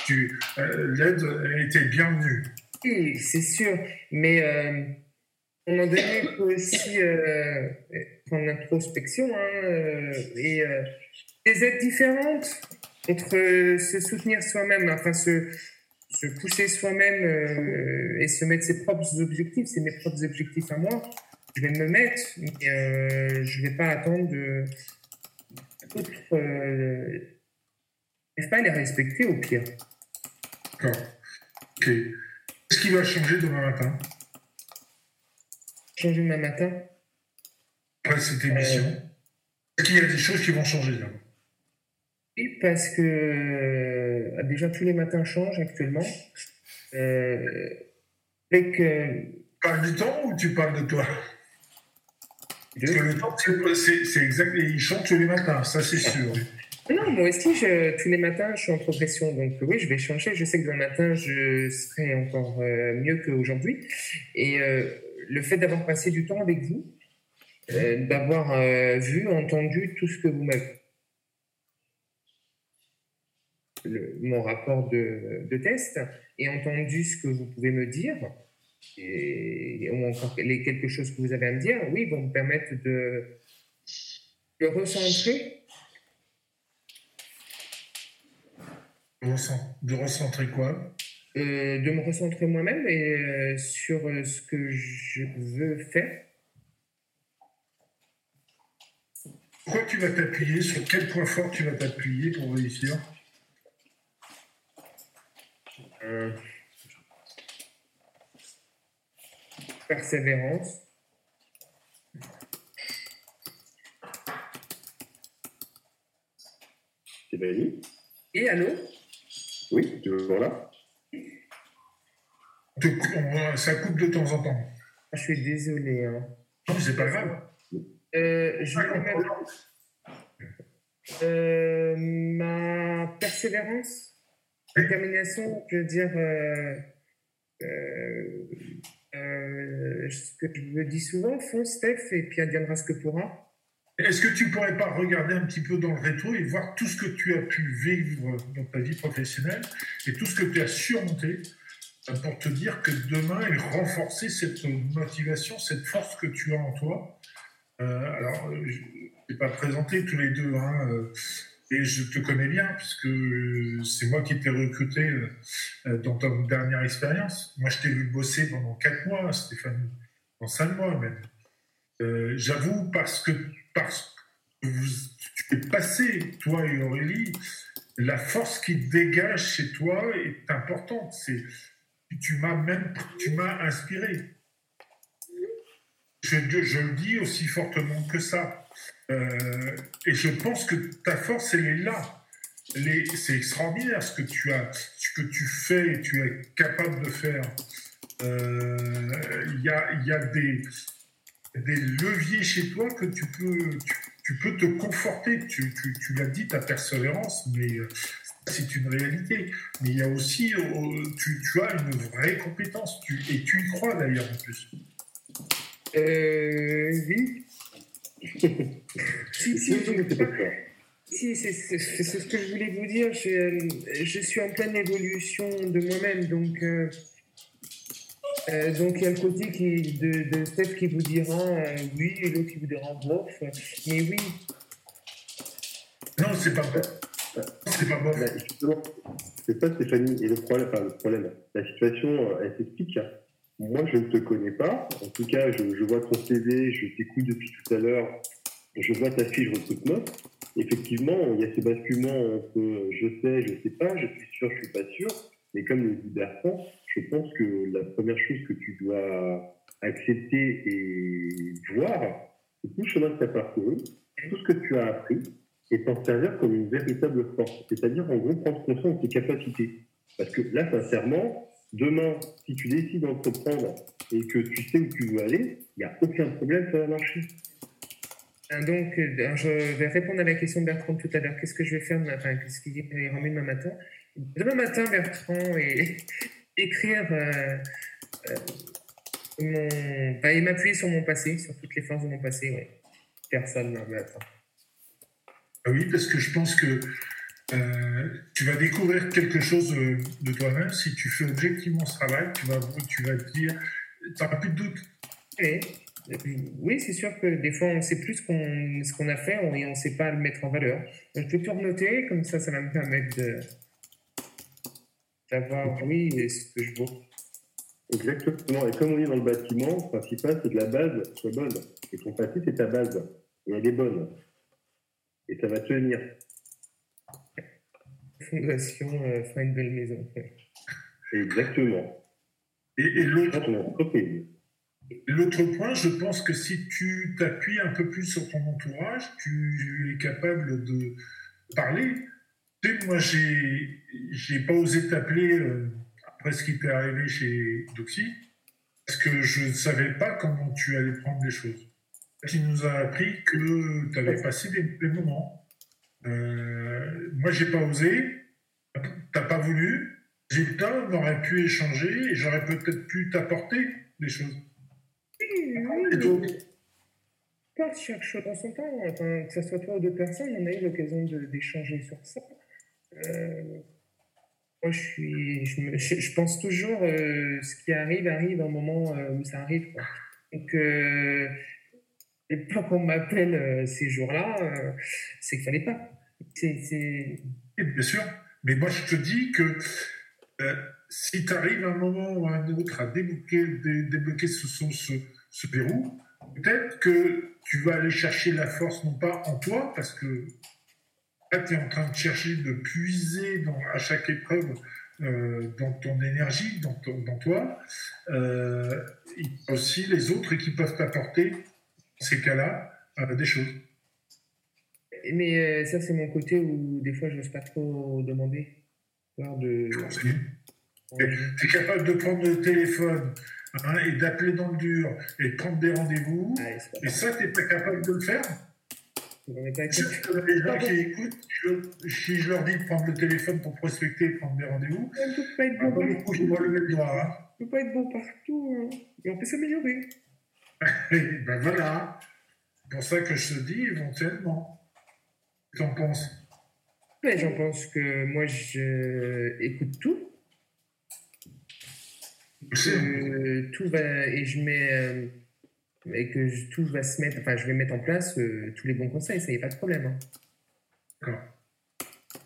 tu, euh, l'aide était bienvenue. Oui, c'est sûr. Mais euh, à un moment donné, il faut aussi euh, prendre l'introspection hein, euh, et des aides différentes entre se soutenir soi-même, enfin se se pousser soi-même euh, et se mettre ses propres objectifs, c'est mes propres objectifs à moi. Je vais me mettre, mais euh, je ne vais pas attendre de d'autres. Euh, pas les respecter au pire. D'accord. Ok. Qu'est-ce qui va changer demain matin? Changer demain matin? Après cette émission. Est-ce qu'il y a des choses qui vont changer là? Oui, parce que euh, déjà tous les matins changent actuellement. Euh, Tu parles du temps ou tu parles de toi? Parce que le temps, c'est exact, il change tous les matins, ça c'est sûr. Non, moi aussi, tous les matins, je suis en progression. Donc oui, je vais changer. Je sais que demain matin, je serai encore euh, mieux qu'aujourd'hui. Et euh, le fait d'avoir passé du temps avec vous, d'avoir vu, entendu tout ce que vous m'avez mon rapport de, de, test et entendu ce que vous pouvez me dire, et, ou encore les quelque chose que vous avez à me dire, oui, vont me permettre de, de recentrer. De recentrer quoi? Euh, De me recentrer moi-même et euh, sur euh, ce que je veux faire. quoi tu vas t'appuyer? Sur quel point fort tu vas t'appuyer pour réussir? Euh, Persévérance. C'est Valérie Et allô? Oui, toujours là Ça coupe de temps en temps. Ah, je suis désolé. Hein. Non, c'est pas grave. Euh, je vais mettre... euh, ma persévérance, détermination, je veux dire, euh, euh, euh, ce que je me dis souvent, fonce Steph, et puis adviendra ce que pourra. Est-ce que tu pourrais pas regarder un petit peu dans le rétro et voir tout ce que tu as pu vivre dans ta vie professionnelle et tout ce que tu as surmonté pour te dire que demain et renforcer cette motivation, cette force que tu as en toi? Alors, je n'ai pas présenté tous les deux, hein, et je te connais bien, puisque c'est moi qui t'ai recruté euh, dans ta dernière expérience. Moi, je t'ai vu bosser pendant quatre mois, Stéphanie, en cinq mois même. J'avoue, parce que, parce que tu es passé, toi et Aurélie, la force qui dégage chez toi est importante. C'est tu m'as même tu inspiré. Je, le dis aussi fortement que ça. Euh, et je pense que ta force, elle est là. C'est extraordinaire ce que tu as, ce que tu fais et tu es capable de faire. Euh, il y, a, des, leviers chez toi que tu peux, te conforter. Tu, l'as dit, ta persévérance, mais euh, c'est une réalité. Mais il y a aussi, tu, as une vraie compétence, et tu y crois d'ailleurs en plus. Oui. si, si, si c'est ce que je voulais vous dire. Je, je suis en pleine évolution de moi-même, donc. Euh, euh, donc il y a le côté qui, de, de Steph qui vous dira euh, oui et l'autre qui vous dira bof. Mais oui. Non, c'est pas vrai. C'est pas bon. C'est ça, Stéphanie. Et le problème, enfin, le problème, la situation, euh, elle s'explique. Moi, je ne te connais pas. En tout cas, je, vois ton CV, je t'écoute depuis tout à l'heure. Je vois ta fiche recrutement. Effectivement, il y a ce basculement entre euh, je sais, je sais pas, je suis sûr, je suis pas sûr. Mais comme le dit Bertrand, je pense que la première chose que tu dois accepter et voir, c'est tout le chemin que tu as parcouru, tout ce que tu as appris, et t'en servir comme une véritable force. C'est-à-dire, en gros, prendre conscience de tes capacités. Parce que là, sincèrement, demain, si tu décides d'entreprendre et que tu sais où tu veux aller, il n'y a aucun problème, ça va marcher. Euh, donc, euh, je vais répondre à la question de Bertrand tout à l'heure. Qu'est-ce que je vais faire enfin, Qu'est-ce qui est remis demain matin? Demain matin, Bertrand, et écrire euh, mon. Bah, et m'appuyer sur mon passé, sur toutes les forces de mon passé, oui. Personne, non, mais attends. Ah oui, parce que je pense que euh, tu vas découvrir quelque chose euh, de toi-même. Si tu fais objectivement ce travail, tu vas, tu vas te dire, tu n'auras plus de doute. Oui, c'est sûr que des fois, on ne sait plus ce qu'on qu'on a fait et on ne sait pas le mettre en valeur. je peux tout renoter, comme ça, ça va me permettre d'avoir, oui, ce que je vaux. Exactement. Et comme on est dans le bâtiment, le principal, c'est que la base soit bonne. Et ton passé, c'est ta base. Et elle est bonne et ça va tenir. Fondation euh, faire une belle maison. Exactement. Et, et l'autre point, je pense que si tu t'appuies un peu plus sur ton entourage, tu es capable de parler. Tu sais, moi, j'ai, j'ai pas osé t'appeler euh, après ce qui t'est arrivé chez Doxy, parce que je ne savais pas comment tu allais prendre les choses qui nous a appris que tu avais passé des, moments. Euh, moi, j'ai pas osé, t'as pas voulu. J'ai le temps, on aurait pu échanger et j'aurais peut-être pu t'apporter des choses. Oui, pas chaque chose en son temps. que ce soit toi ou deux personnes, on a eu l'occasion d'échanger sur ça. Euh, moi, je, suis, je, pense toujours euh, ce qui arrive, arrive à un moment où ça arrive. Donc, et pas qu'on m'appelle euh, ces jours-là, euh, c'est qu'il fallait pas. Bien sûr, mais moi je te dis que euh, si tu arrives à un moment ou à un autre à débloquer, débloquer ce, ce, ce, verrou, peut-être que tu vas aller chercher la force non pas en toi, parce que là, tu es en train de chercher, de puiser à chaque épreuve euh, dans ton énergie, dans, dans toi, euh, aussi les autres qui peuvent t'apporter, ces cas-là, euh, des choses. Mais euh, ça, c'est mon côté où des fois, je n'ose pas trop demander. De... Tu es capable de prendre le téléphone hein, et d'appeler dans le dur et de prendre des rendez-vous. Ah, Et ça, tu n'es pas capable de le faire On est pas Juste que les gens qui écoutent, je- si je leur dis de prendre le téléphone pour prospecter et prendre des rendez-vous, On ne peut pas être ah, bon partout. lever le doigt. Hein. On peut pas être bon partout. hein. Et on peut s'améliorer. Ben voilà. C'est pour ça que je te dis éventuellement. Qu'en penses? Mais j'en pense que moi, je écoute tout. Que tout va et je mets euh, et que je- tout va se mettre enfin je vais mettre en place euh, tous les bons conseils ça y a pas de problème hein. D'accord.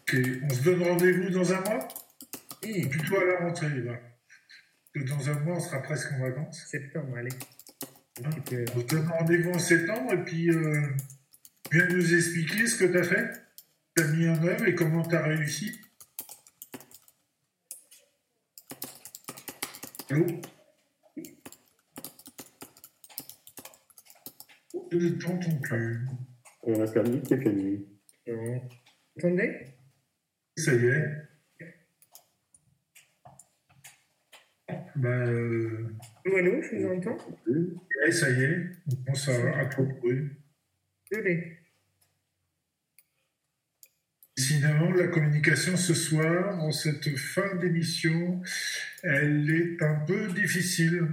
Ok, on se donne rendez-vous dans un mois? Hi, Plutôt à la rentrée, là. Dans un mois, on sera presque en vacances. septembre allez Se donne rendez-vous en septembre et puis euh, viens nous expliquer ce que tu as fait, tu as mis en œuvre et comment tu as réussi. Allô? Je ne t'entends plus. On a perdu Stéphanie. Non. Vous entendez Ça y est. Euh, allô je vous entends. Ouais, ça y est, on pense à, à te retrouver. désolé Sinon, la communication ce soir, en cette fin d'émission, elle est un peu difficile.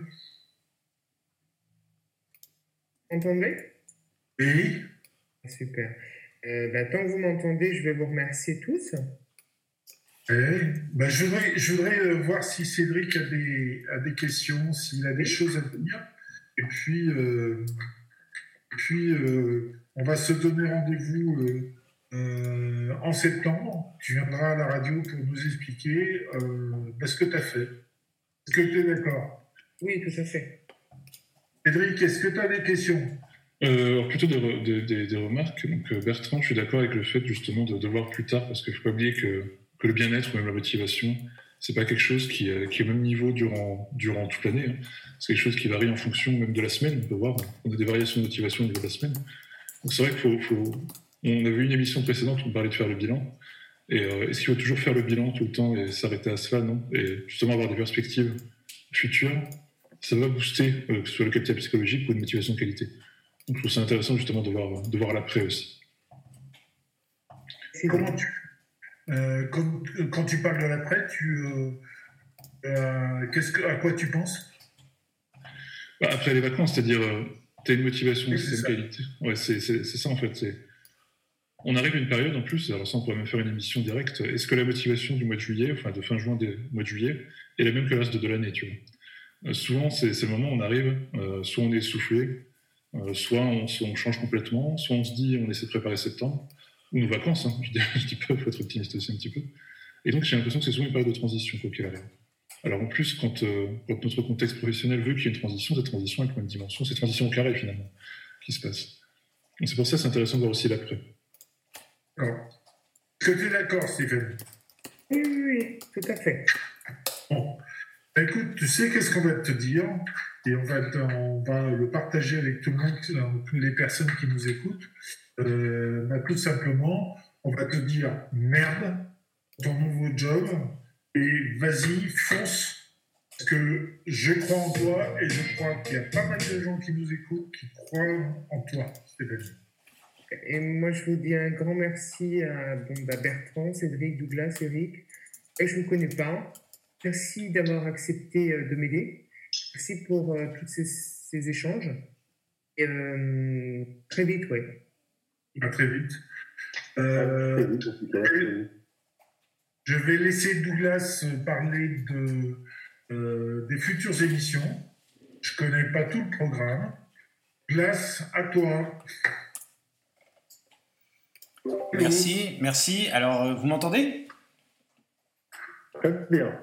Vous entendez Et super. Euh, bah, tant que vous m'entendez je vais vous remercier tous eh, bah, je voudrais, je voudrais euh, voir si Cédric a des, a des questions, s'il a des choses à dire. Et puis, euh, puis euh, on va se donner rendez-vous euh, euh, en septembre. Tu viendras à la radio pour nous expliquer euh, bah, ce que tu as fait. Est-ce que tu es d'accord? Oui tout à fait Cédric, est-ce que tu as des questions? Euh, plutôt des, re- des- des- des remarques. Donc Bertrand, je suis d'accord avec le fait justement de, de voir plus tard, parce qu'il ne faut pas oublier que, que le bien-être ou même la motivation, c'est pas quelque chose qui, euh, est au même niveau durant, durant toute l'année. hein. C'est quelque chose qui varie en fonction même de la semaine. On peut voir, on a des variations de motivation au niveau de la semaine. Donc c'est vrai qu'il faut, faut- avait une émission précédente où on parlait de faire le bilan. Et euh, est-ce qu'il faut toujours faire le bilan tout le temps et s'arrêter à cela? Non. Et justement avoir des perspectives futures, ça va booster euh, que ce soit le capital psychologique ou une motivation de qualité. Donc je trouve ça intéressant justement de voir, de voir l'après aussi. Quand, quand tu parles de l'après, tu, euh, euh, qu'est-ce que, à quoi tu penses? Bah, après les vacances, c'est-à-dire, tu as une motivation, Oui, c'est une qualité. Ouais, c'est ça en fait. c'est- On arrive à une période en plus, alors ça on pourrait même faire une émission directe. Est-ce que la motivation du mois de juillet, enfin de fin juin, du mois de juillet, est la même que le reste de l'année, tu vois? Euh, Souvent, c'est le moment où on arrive, euh, soit on est essoufflé, euh, soit on, change complètement, soit on se dit on essaie de préparer septembre, nos vacances, hein, je dis, je dis pas, il faut être optimiste aussi un petit peu. Et donc j'ai l'impression que c'est souvent une période de transition, quoi qu'il arrive. Alors en plus, quand, euh, quand notre contexte professionnel veut qu'il y ait une transition, cette transition avec une dimension, c'est transition au carré finalement qui se passe. Donc c'est pour ça que c'est intéressant de voir aussi l'après. Est-ce que tu es d'accord, Stéphane oui, oui, oui, tout à fait Bon. Bah, Écoute, tu sais qu'est-ce qu'on va te dire? Et on va, on va le partager avec tout le monde, toutes les personnes qui nous écoutent. Euh, bah, tout simplement, on va te dire merde, ton nouveau job, et vas-y, fonce, parce que je crois en toi et je crois qu'il y a pas mal de gens qui nous écoutent qui croient en toi, Stéphanie. Et moi, je vous dis un grand merci à bah, Bertrand, Cédric, Douglas, Eric. Et je ne vous connais pas. Merci d'avoir accepté euh, de m'aider. Merci pour euh, tous ces, échanges. Euh, très vite, ouais. À très vite. Euh, Très vite. Je vais laisser Douglas parler de, euh, des futures émissions. Je connais pas tout le programme. Douglas, à toi. Merci, merci. Alors, euh, vous m'entendez? Très bien.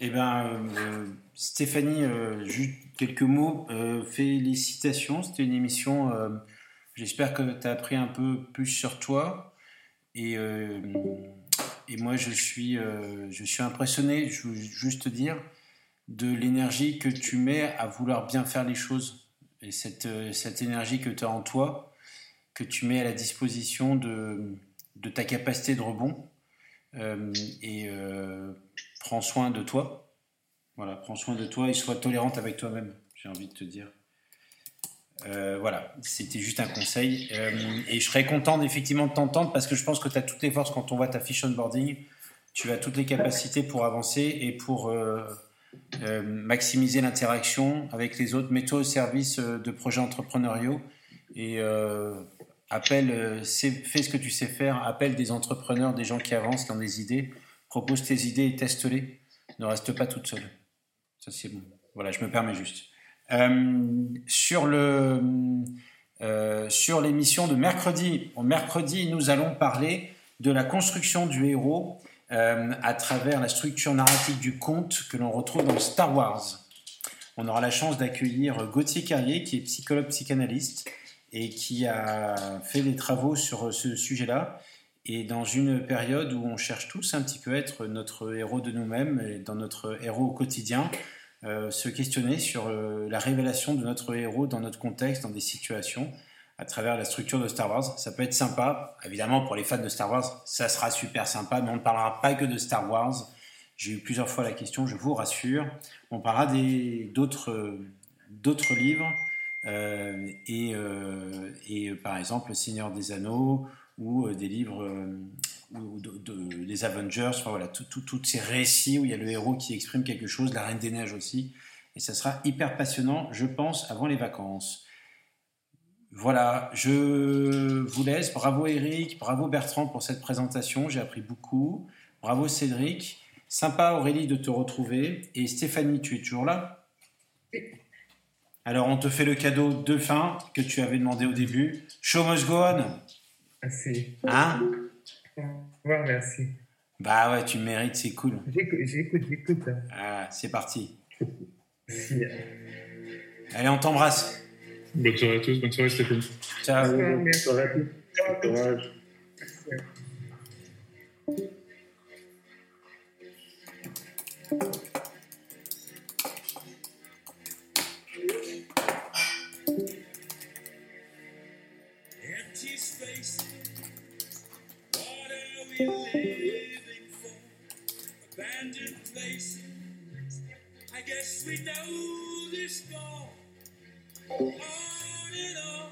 Eh bien, euh, Stéphanie, juste quelques mots. félicitations, c'était une émission. J'espère que tu as appris un peu plus sur toi. Et, et moi, je suis, je suis impressionné, je veux juste te dire, de l'énergie que tu mets à vouloir bien faire les choses. Et cette, cette énergie que tu as en toi, que tu mets à la disposition de, de ta capacité de rebond. et prends soin de toi. Voilà, prends soin de toi et sois tolérante avec toi-même, j'ai envie de te dire. Euh, voilà, c'était juste un conseil. Euh, et je serais content effectivement de t'entendre parce que je pense que tu as toutes les forces quand on voit ta fiche onboarding. Tu as toutes les capacités pour avancer et pour euh, maximiser l'interaction avec les autres. Mets-toi au service de projets entrepreneuriaux et appelle, fais ce que tu sais faire. Appelle des entrepreneurs, des gens qui avancent, qui ont des idées propose tes idées et teste-les. Ne reste pas toute seule. Ça, c'est bon. Voilà, je me permets juste. Euh, sur le euh, sur l'émission de mercredi, mercredi, nous allons parler de la construction du héros euh, à travers la structure narrative du conte que l'on retrouve dans Star Wars. On aura la chance d'accueillir Gauthier Carrier, qui est psychologue psychanalyste et qui a fait des travaux sur ce sujet-là et dans une période où on cherche tous un petit peu à être notre héros de nous-mêmes et dans notre héros au quotidien, euh, se questionner sur euh, la révélation de notre héros dans notre contexte, dans des situations, à travers la structure de Star Wars. Ça peut être sympa, évidemment pour les fans de Star Wars, ça sera super sympa, mais on ne parlera pas que de Star Wars. J'ai eu plusieurs fois la question, je vous rassure. On parlera d'autres livres, euh, et, et, par exemple Le Seigneur des Anneaux, ou euh, des livres euh, ou de, des Avengers, enfin voilà, tous ces récits où il y a le héros qui exprime quelque chose, la Reine des Neiges aussi. Et ça sera hyper passionnant, je pense, avant les vacances. Voilà, je vous laisse. Bravo Eric, bravo Bertrand pour cette présentation, j'ai appris beaucoup. Bravo Cédric, sympa Aurélie de te retrouver. Et Stéphanie, tu es toujours là? Alors on te fait le cadeau de fin que tu avais demandé au début. Show must go on. Merci. Hein? Au revoir, merci. Bah ouais, tu mérites, c'est cool. J'écoute, j'écoute. Ah, c'est parti. Merci. Allez, on t'embrasse. Bonne soirée à tous, bonne soirée Stéphane. Ciao. Bonne soirée à tous. Courage. living abandoned places. I guess we know this score. On and on.